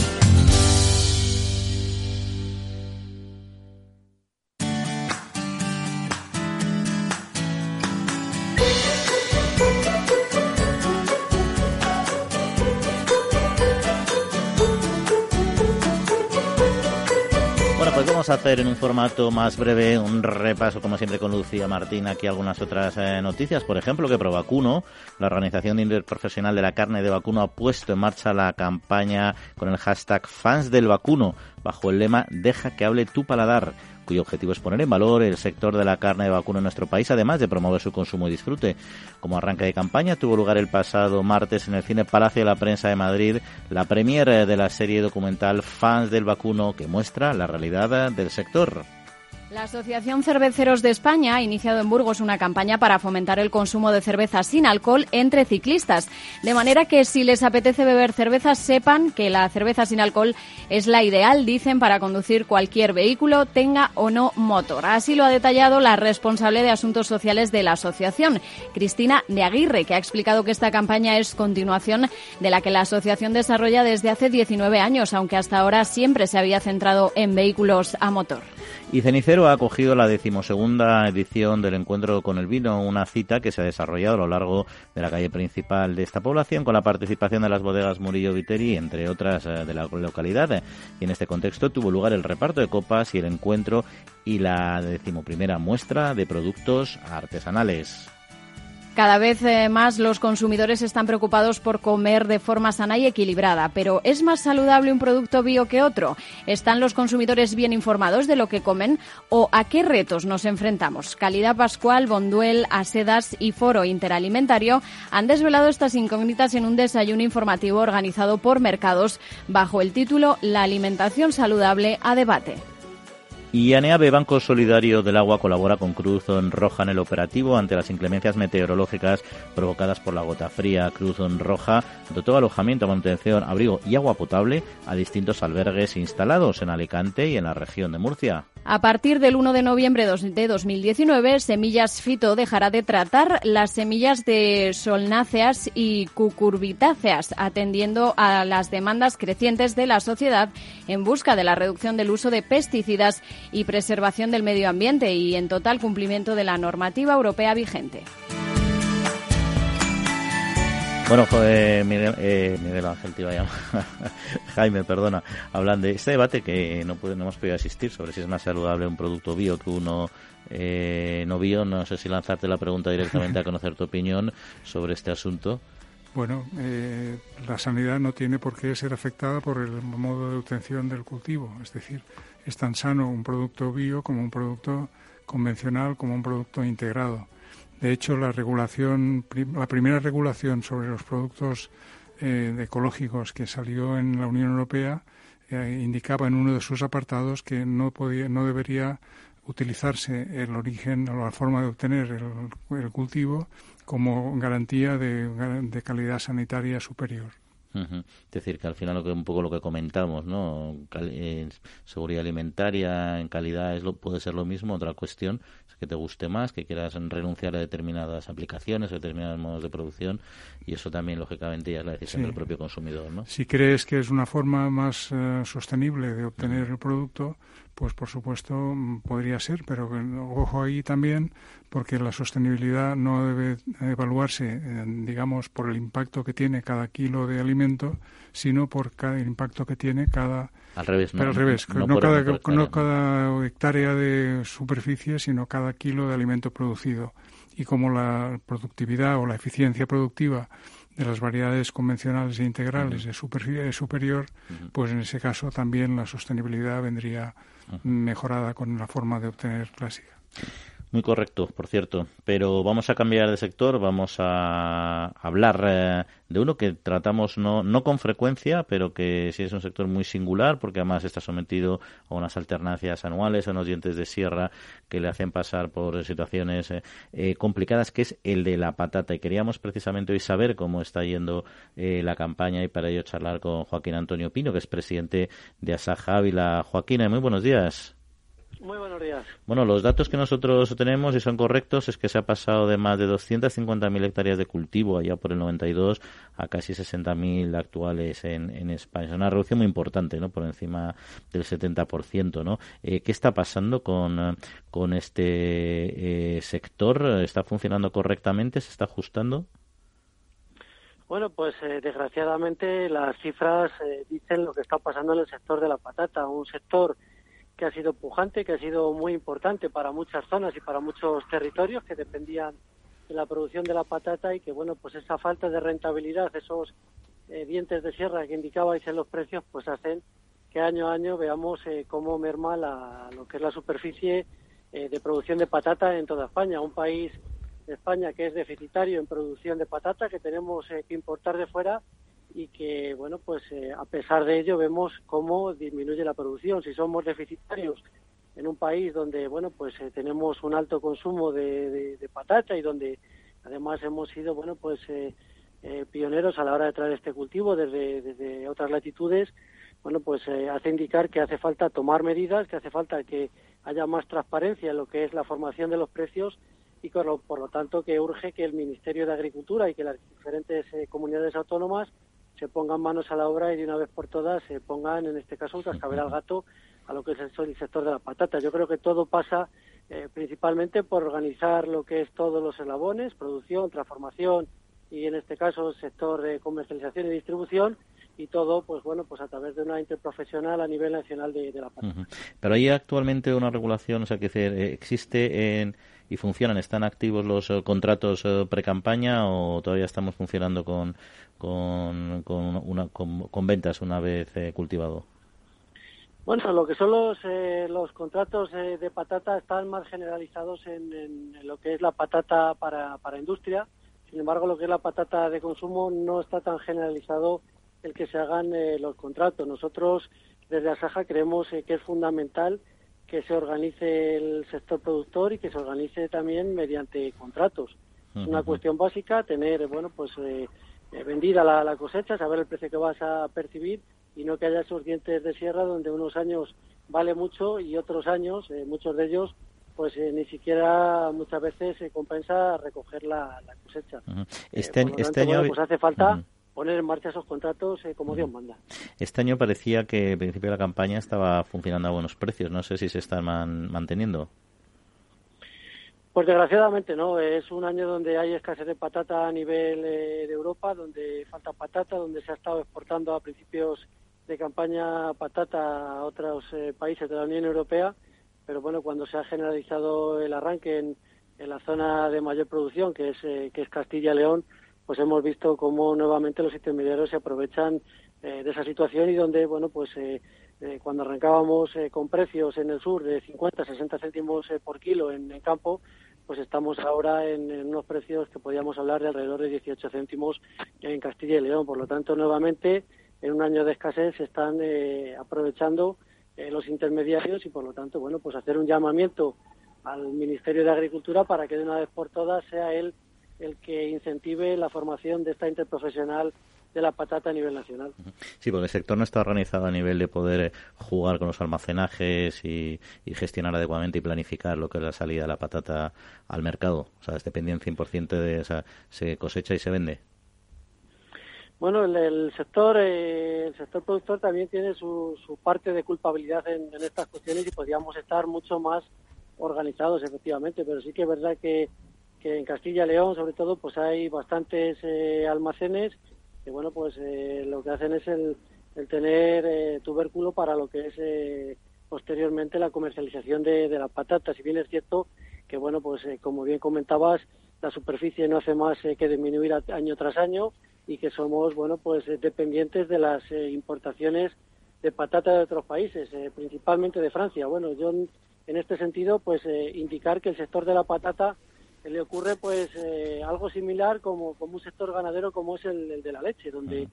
En un formato más breve un repaso, como siempre, con Lucía Martín, aquí algunas otras eh, noticias. Por ejemplo, que Provacuno, la Organización Interprofesional de la Carne de Vacuno, ha puesto en marcha la campaña con el hashtag fans del vacuno, bajo el lema Deja que hable tu paladar cuyo objetivo es poner en valor el sector de la carne de vacuno en nuestro país, además de promover su consumo y disfrute. Como arranque de campaña, tuvo lugar el pasado martes en el Cine Palacio de la Prensa de Madrid la premiere de la serie documental Fans del Vacuno, que muestra la realidad del sector. La Asociación Cerveceros de España ha iniciado en Burgos una campaña para fomentar el consumo de cerveza sin alcohol entre ciclistas, de manera que si les apetece beber cerveza sepan que la cerveza sin alcohol es la ideal, dicen, para conducir cualquier vehículo, tenga o no motor. Así lo ha detallado la responsable de Asuntos Sociales de la asociación, Cristina de Aguirre, que ha explicado que esta campaña es continuación de la que la asociación desarrolla desde hace 19 años, aunque hasta ahora siempre se había centrado en vehículos a motor. Y Cenicero ha acogido la decimosegunda edición del Encuentro con el Vino, una cita que se ha desarrollado a lo largo de la calle principal de esta población con la participación de las bodegas Murillo Viteri, entre otras eh, de la localidad. Y en este contexto tuvo lugar el reparto de copas y el encuentro y la decimoprimera muestra de productos artesanales. Cada vez eh, más los consumidores están preocupados por comer de forma sana y equilibrada, pero ¿es más saludable un producto bio que otro? ¿Están los consumidores bien informados de lo que comen o a qué retos nos enfrentamos? Calidad Pascual, Bonduel, Asedas y Foro Interalimentario han desvelado estas incógnitas en un desayuno informativo organizado por Mercados bajo el título La alimentación saludable a debate. Y ANEAVE, Banco Solidario del Agua, colabora con Cruz Roja en el operativo ante las inclemencias meteorológicas provocadas por la gota fría. Cruz Roja dotó alojamiento, manutención, abrigo y agua potable a distintos albergues instalados en Alicante y en la región de Murcia. A partir del 1 de noviembre de 2019, Semillas Fito dejará de tratar las semillas de solnáceas y cucurbitáceas, atendiendo a las demandas crecientes de la sociedad en busca de la reducción del uso de pesticidas y preservación del medio ambiente y en total cumplimiento de la normativa europea vigente. Bueno, joder, Miguel, eh, Miguel Ángel te iba a llamar. Jaime, perdona. Hablan de este debate que no, no hemos podido asistir sobre si es más saludable un producto bio que uno eh, no bio. No sé si lanzarte la pregunta directamente a conocer tu opinión sobre este asunto. Bueno, eh, la sanidad no tiene por qué ser afectada por el modo de obtención del cultivo. Es decir, es tan sano un producto bio como un producto convencional, como un producto integrado. De hecho, la regulación, la primera regulación sobre los productos eh, ecológicos que salió en la Unión Europea eh, indicaba en uno de sus apartados que no podía, no debería utilizarse el origen o la forma de obtener el, cultivo como garantía de calidad sanitaria superior. Es decir, que al final lo que un poco lo que comentamos, ¿no? seguridad alimentaria en calidad es lo, puede ser lo mismo. Otra cuestión es que te guste más, que quieras renunciar a determinadas aplicaciones, a determinados modos de producción y eso también lógicamente ya es la decisión del propio consumidor, ¿no? Si crees que es una forma más eh, sostenible de obtener el producto, pues por supuesto podría ser, pero ojo ahí también porque la sostenibilidad no debe evaluarse, eh, digamos, por el impacto que tiene cada kilo de alimento, sino por cada, el impacto que tiene cada... Al revés, ¿no? al revés, no, cada, no cada hectárea de superficie, sino cada kilo de alimento producido. Y como la productividad o la eficiencia productiva de las variedades convencionales e integrales es, superior, pues en ese caso también la sostenibilidad vendría mejorada con la forma de obtener clásica. Muy correcto, por cierto. Pero vamos a cambiar de sector, vamos a hablar eh, de uno que tratamos no, no con frecuencia, pero que sí es un sector muy singular, porque además está sometido a unas alternancias anuales, a unos dientes de sierra que le hacen pasar por situaciones eh, eh, complicadas, que es el de la patata. Y queríamos precisamente hoy saber cómo está yendo la campaña y para ello charlar con Joaquín Antonio Pino, que es presidente de Asaja Ávila. Joaquín, muy buenos días. Muy buenos días. Bueno, los datos que nosotros tenemos y son correctos es que se ha pasado de más de 250.000 hectáreas de cultivo allá por el 92 a casi 60.000 actuales en, en España. Es una reducción muy importante, ¿no? Por encima del 70%, ¿no? Eh, ¿Qué está pasando con, con este eh, sector? ¿Está funcionando correctamente? ¿Se está ajustando? Bueno, pues eh, desgraciadamente las cifras dicen lo que está pasando en el sector de la patata, un sector que ha sido pujante, que ha sido muy importante para muchas zonas y para muchos territorios que dependían de la producción de la patata y que, bueno, pues esa falta de rentabilidad, esos eh, dientes de sierra que indicabais en los precios, pues hacen que año a año veamos eh, cómo merma la, lo que es la superficie eh, de producción de patata en toda España. Un país de España que es deficitario en producción de patata, que tenemos que importar de fuera y que, bueno, pues eh, a pesar de ello vemos cómo disminuye la producción. Si somos deficitarios en un país donde, bueno, pues eh, tenemos un alto consumo de, patata y donde además hemos sido, bueno, pues eh, pioneros a la hora de traer este cultivo desde, desde otras latitudes, bueno, pues hace indicar que hace falta tomar medidas, que hace falta que haya más transparencia en lo que es la formación de los precios y por lo, por lo tanto que urge que el Ministerio de Agricultura y que las diferentes comunidades autónomas se pongan manos a la obra y de una vez por todas se pongan, en este caso, un cascabel al gato a lo que es el, sector de la patata. Yo creo que todo pasa eh, principalmente por organizar lo que es todos los eslabones, producción, transformación y en este caso sector de comercialización y distribución y todo, pues bueno, pues a través de una interprofesional a nivel nacional de, la patata. Pero hay actualmente una regulación, o sea, que existe en y funcionan. ¿Están activos los eh, contratos pre-campaña o todavía estamos funcionando con, con, una, con, ventas una vez cultivado? Bueno, lo que son los, los contratos de patata están más generalizados en, lo que es la patata para, para industria. Sin embargo, lo que es la patata de consumo no está tan generalizado el que se hagan eh, los contratos. Nosotros desde Asaja creemos eh, que es fundamental que se organice el sector productor y que se organice también mediante contratos. Es una cuestión básica tener, bueno, pues eh, vendida la, la, cosecha, saber el precio que vas a percibir y no que haya esos dientes de sierra donde unos años vale mucho y otros años, muchos de ellos, pues ni siquiera muchas veces se compensa recoger la, cosecha. Este, este año pues hace falta poner en marcha esos contratos eh, como Dios manda. Este año parecía que al principio de la campaña estaba funcionando a buenos precios. No sé si se están manteniendo. Pues desgraciadamente no. Es un año donde hay escasez de patata a nivel eh, de Europa, donde falta patata, donde se ha estado exportando a principios de campaña patata a otros eh, países de la Unión Europea. Pero bueno, cuando se ha generalizado el arranque en, en la zona de mayor producción, que es, que es Castilla-León, pues hemos visto cómo nuevamente los intermediarios se aprovechan eh, de esa situación y donde, bueno, pues eh, eh, cuando arrancábamos con precios en el sur de 50, 60 céntimos por kilo en, campo, pues estamos ahora en, unos precios que podríamos hablar de alrededor de 18 céntimos en Castilla y León. Por lo tanto, nuevamente, en un año de escasez se están aprovechando los intermediarios y, por lo tanto, bueno, pues hacer un llamamiento al Ministerio de Agricultura para que de una vez por todas sea él el que incentive la formación de esta interprofesional de la patata a nivel nacional. Sí, porque el sector no está organizado a nivel de poder eh, jugar con los almacenajes y, gestionar adecuadamente y planificar lo que es la salida de la patata al mercado. O sea, es dependiente 100% de, o sea, se cosecha y se vende. Bueno, el, sector eh, el sector productor también tiene su, su parte de culpabilidad en, en estas cuestiones y podríamos estar mucho más organizados, efectivamente, pero sí que es verdad que que en Castilla y León, sobre todo, pues hay bastantes eh, almacenes que, bueno, pues eh, lo que hacen es el, tener eh, tubérculo para lo que es posteriormente la comercialización de, de, las patatas. Si bien es cierto que, bueno, pues como bien comentabas, la superficie no hace más que disminuir año tras año y que somos, bueno, pues dependientes de las importaciones de patata de otros países, principalmente de Francia. Bueno, yo en este sentido, pues indicar que el sector de la patata le ocurre pues eh, algo similar como, como, un sector ganadero como es el, de la leche, donde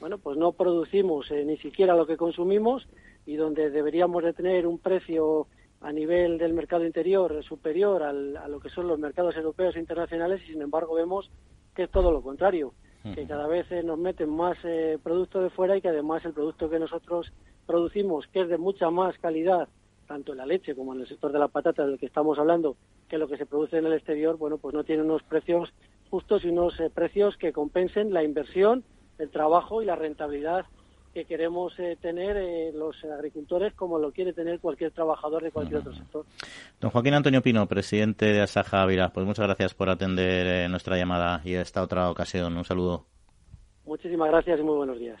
bueno pues no producimos eh, ni siquiera lo que consumimos y donde deberíamos de tener un precio a nivel del mercado interior superior al, a lo que son los mercados europeos e internacionales y sin embargo vemos que es todo lo contrario, que cada vez eh, nos meten más producto de fuera y que además el producto que nosotros producimos, que es de mucha más calidad, tanto en la leche como en el sector de la patata del que estamos hablando, que lo que se produce en el exterior, bueno, pues no tiene unos precios justos y unos eh, precios que compensen la inversión, el trabajo y la rentabilidad que queremos eh, tener eh, los agricultores como lo quiere tener cualquier trabajador de cualquier otro sector. Don Joaquín Antonio Pino, presidente de Asaja Ávila, pues muchas gracias por atender nuestra llamada y esta otra ocasión. Un saludo. Muchísimas gracias y muy buenos días.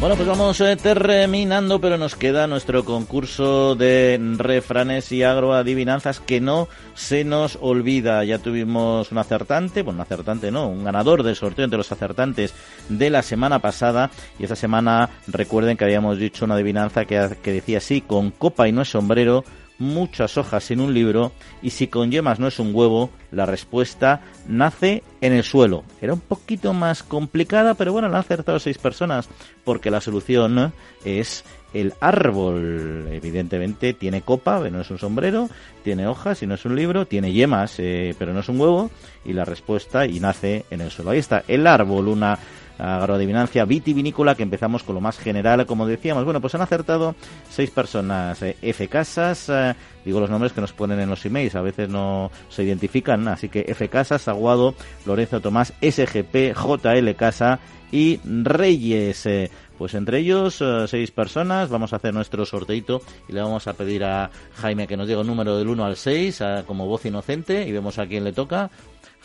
Bueno, pues vamos eh, terminando, pero nos queda nuestro concurso de refranes y agroadivinanzas que no se nos olvida. Ya tuvimos un acertante, bueno, un acertante no, un ganador del sorteo entre los acertantes de la semana pasada. Y esta semana recuerden que habíamos dicho una adivinanza que, que decía así, con copa y no es sombrero, muchas hojas en un libro y si con yemas no es un huevo, la respuesta nace en el suelo. Era un poquito más complicada, pero bueno, la han acertado seis personas porque la solución es el árbol. Evidentemente tiene copa, pero no es un sombrero, tiene hojas y no es un libro, tiene yemas, eh, pero no es un huevo y la respuesta y nace en el suelo. Ahí está, el árbol, una agroadivinancia vitivinícola, que empezamos con lo más general, como decíamos. Bueno, pues han acertado seis personas. Eh, F Casas, eh, digo los nombres que nos ponen en los emails, a veces no se identifican, así que F Casas, Aguado, Lorenzo Tomás, SGP, JL Casa y Reyes. Eh, pues entre ellos, seis personas, vamos a hacer nuestro sorteito y le vamos a pedir a Jaime que nos diga un número del 1 al 6 como voz inocente y vemos a quién le toca.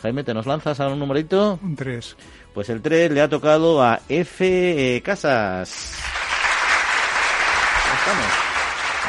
Jaime, ¿te nos lanzas a un numerito? Un 3. Pues el 3 le ha tocado a F. Eh, Casas. estamos.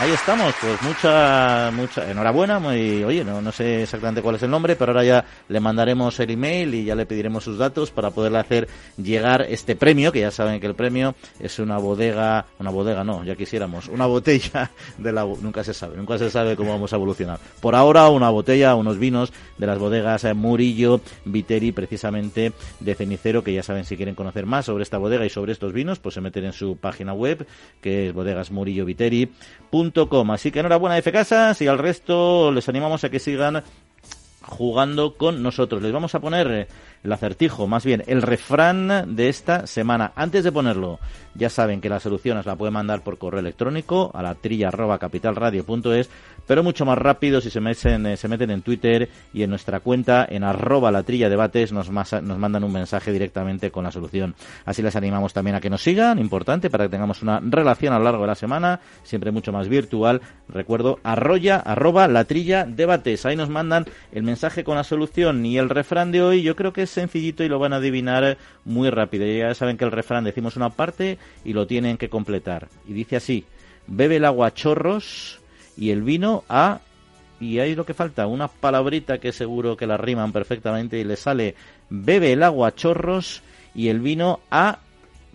Ahí estamos, pues mucha, mucha, enhorabuena, muy, oye, no, no sé exactamente cuál es el nombre, pero ahora ya le mandaremos el email y ya le pediremos sus datos para poderle hacer llegar este premio, que ya saben que el premio es una bodega, una bodega no, ya quisiéramos, una botella de la, nunca se sabe, nunca se sabe cómo vamos a evolucionar. Por ahora una botella, unos vinos de las bodegas eh, Murillo, Viteri, precisamente de Cenicero, que ya saben si quieren conocer más sobre esta bodega y sobre estos vinos, pues se meten en su página web, que es bodegasmurilloviteri.com Así que enhorabuena de Casas y al resto les animamos a que sigan jugando con nosotros. Les vamos a poner eh, el acertijo, más bien el refrán de esta semana. Antes de ponerlo, ya saben que la solución os la pueden mandar por correo electrónico a la trilla arroba capitalradio.es, pero mucho más rápido si se meten, eh, se meten en Twitter y en nuestra cuenta en arroba la trilla debates nos, nos mandan un mensaje directamente con la solución. Así les animamos también a que nos sigan, importante para que tengamos una relación a lo largo de la semana, siempre mucho más virtual. Recuerdo, arroya, arroba la trilla debates. Ahí nos mandan el mensaje con la solución y el refrán de hoy yo creo que es sencillito y lo van a adivinar muy rápido. Ya saben que el refrán decimos una parte y lo tienen que completar. Y dice así, bebe el agua a chorros y el vino a... Y ahí lo que falta, una palabrita que seguro que la riman perfectamente y le sale, bebe el agua a chorros y el vino a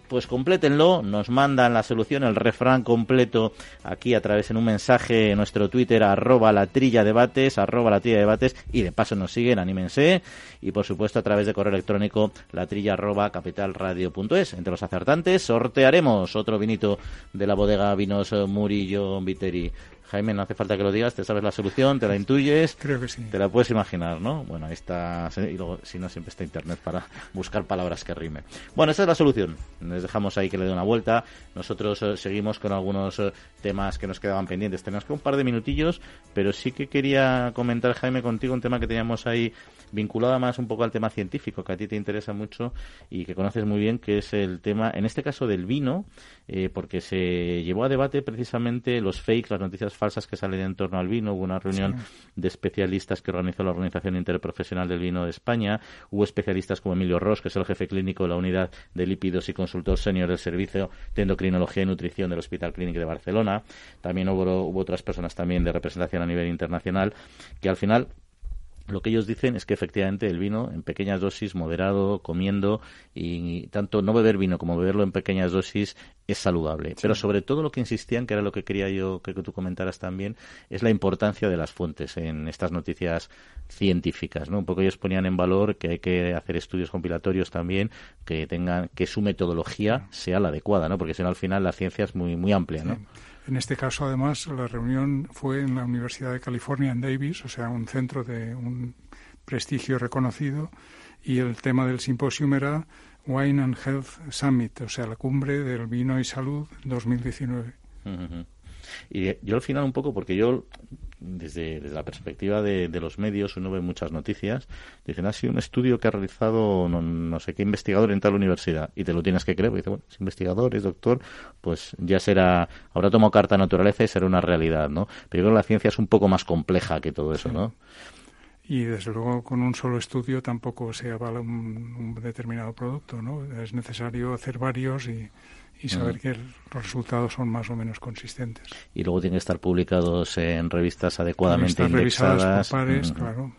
pues complétenlo, nos mandan la solución, el refrán completo aquí a través en un mensaje en nuestro Twitter, arroba la trilla debates, arroba la trilla debates, y de paso nos siguen, anímense, y por supuesto a través de correo electrónico, la trilla arroba capitalradio.es. Entre los acertantes sortearemos otro vinito de la bodega Vinos Murillo Viteri. Jaime, no hace falta que lo digas, te sabes la solución, te la intuyes. Creo que sí. Te la puedes imaginar, ¿no? Bueno, ahí está. Y luego, si no, siempre está internet para buscar palabras que rimen. Bueno, esa es la solución. Les dejamos ahí que le dé una vuelta. Nosotros eh, seguimos con algunos eh, temas que nos quedaban pendientes. Tenemos que un par de minutillos, pero sí que quería comentar, Jaime, contigo un tema que teníamos ahí vinculado más un poco al tema científico, que a ti te interesa mucho y que conoces muy bien, que es el tema, en este caso, del vino, eh, porque se llevó a debate precisamente los fakes, las noticias falsas que salen en torno al vino. Hubo una reunión de especialistas que organizó la Organización Interprofesional del Vino de España. Hubo especialistas como Emilio Ross, que es el jefe clínico de la unidad de lípidos y consultor senior del Servicio de Endocrinología y Nutrición del Hospital Clínico de Barcelona. También hubo, hubo otras personas también de representación a nivel internacional que al final lo que ellos dicen es que efectivamente el vino en pequeñas dosis, moderado, comiendo y tanto no beber vino como beberlo en pequeñas dosis es saludable. Pero sobre todo lo que insistían, que era lo que quería yo que tú comentaras también, es la importancia de las fuentes en estas noticias científicas, ¿no? Un poco ellos ponían en valor que hay que hacer estudios compilatorios también que tengan que su metodología sea la adecuada, ¿no? Porque si no al final la ciencia es muy muy amplia, ¿no? En este caso, además, la reunión fue en la Universidad de California en Davis, o sea, un centro de un prestigio reconocido, y el tema del simposium era Wine and Health Summit, o sea, la cumbre del vino y salud 2019. Y yo al final un poco, porque yo desde, la perspectiva de, los medios uno ve muchas noticias, dicen, ha sido un estudio que ha realizado no, sé qué investigador en tal universidad, y te lo tienes que creer, porque dice, bueno, es investigador, es doctor, pues ya será, ahora tomo carta naturaleza y será una realidad, ¿no? Pero yo creo que la ciencia es un poco más compleja que todo eso, ¿no? y desde luego con un solo estudio tampoco se avala un, determinado producto, ¿no? Es necesario hacer varios y, y saber que los resultados son más o menos consistentes. Y luego tienen que estar publicados en revistas adecuadamente indexadas. por pares, claro.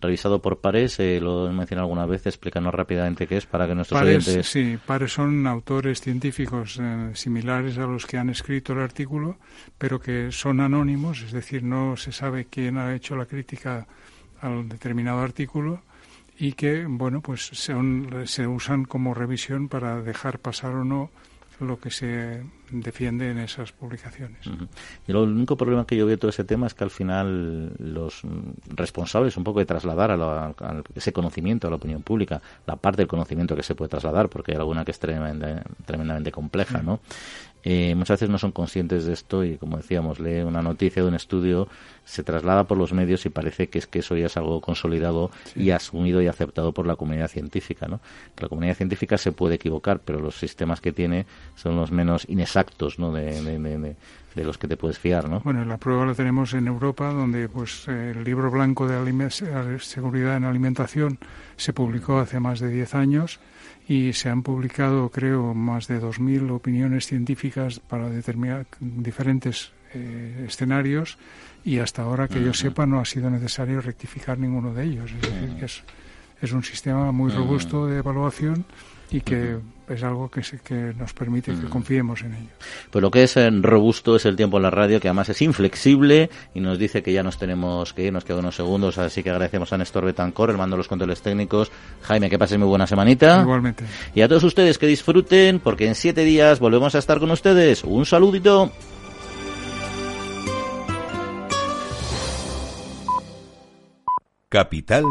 Revisado por pares, eh, lo he mencionado alguna vez, explícanos rápidamente qué es para que nuestros pares, oyentes... Sí, pares son autores científicos eh, similares a los que han escrito el artículo, pero que son anónimos, es decir, no se sabe quién ha hecho la crítica al determinado artículo y que, bueno, pues son, se usan como revisión para dejar pasar o no lo que se defiende en esas publicaciones. Y lo único problema que yo veo de todo ese tema es que al final los responsables un poco de trasladar a, ese conocimiento a la opinión pública, la parte del conocimiento que se puede trasladar, porque hay alguna que es tremendamente, tremendamente compleja, ¿no? Eh, muchas veces no son conscientes de esto y, como decíamos, lee una noticia de un estudio, se traslada por los medios y parece que es que eso ya es algo consolidado y asumido y aceptado por la comunidad científica. ¿no? Que la comunidad científica se puede equivocar, pero los sistemas que tiene son los menos inexactos ¿no? de, de, los que te puedes fiar. ¿no? Bueno, la prueba la tenemos en Europa, donde pues el libro blanco de seguridad en alimentación se publicó hace más de 10 años y se han publicado, creo, más de 2.000 opiniones científicas para determinar diferentes eh, escenarios y hasta ahora que yo sepa no ha sido necesario rectificar ninguno de ellos. Es decir, que es, es un sistema muy robusto de evaluación y que es algo que, que nos permite que confiemos en ello. Pues lo que es eh, robusto es el tiempo en la radio, que además es inflexible y nos dice que ya nos tenemos que ir, nos quedan unos segundos, así que agradecemos a Néstor Betancor, el mando de los controles técnicos. Jaime, que pasen muy buena semanita. Igualmente. Y a todos ustedes que disfruten, porque en siete días volvemos a estar con ustedes. Un saludito. Capital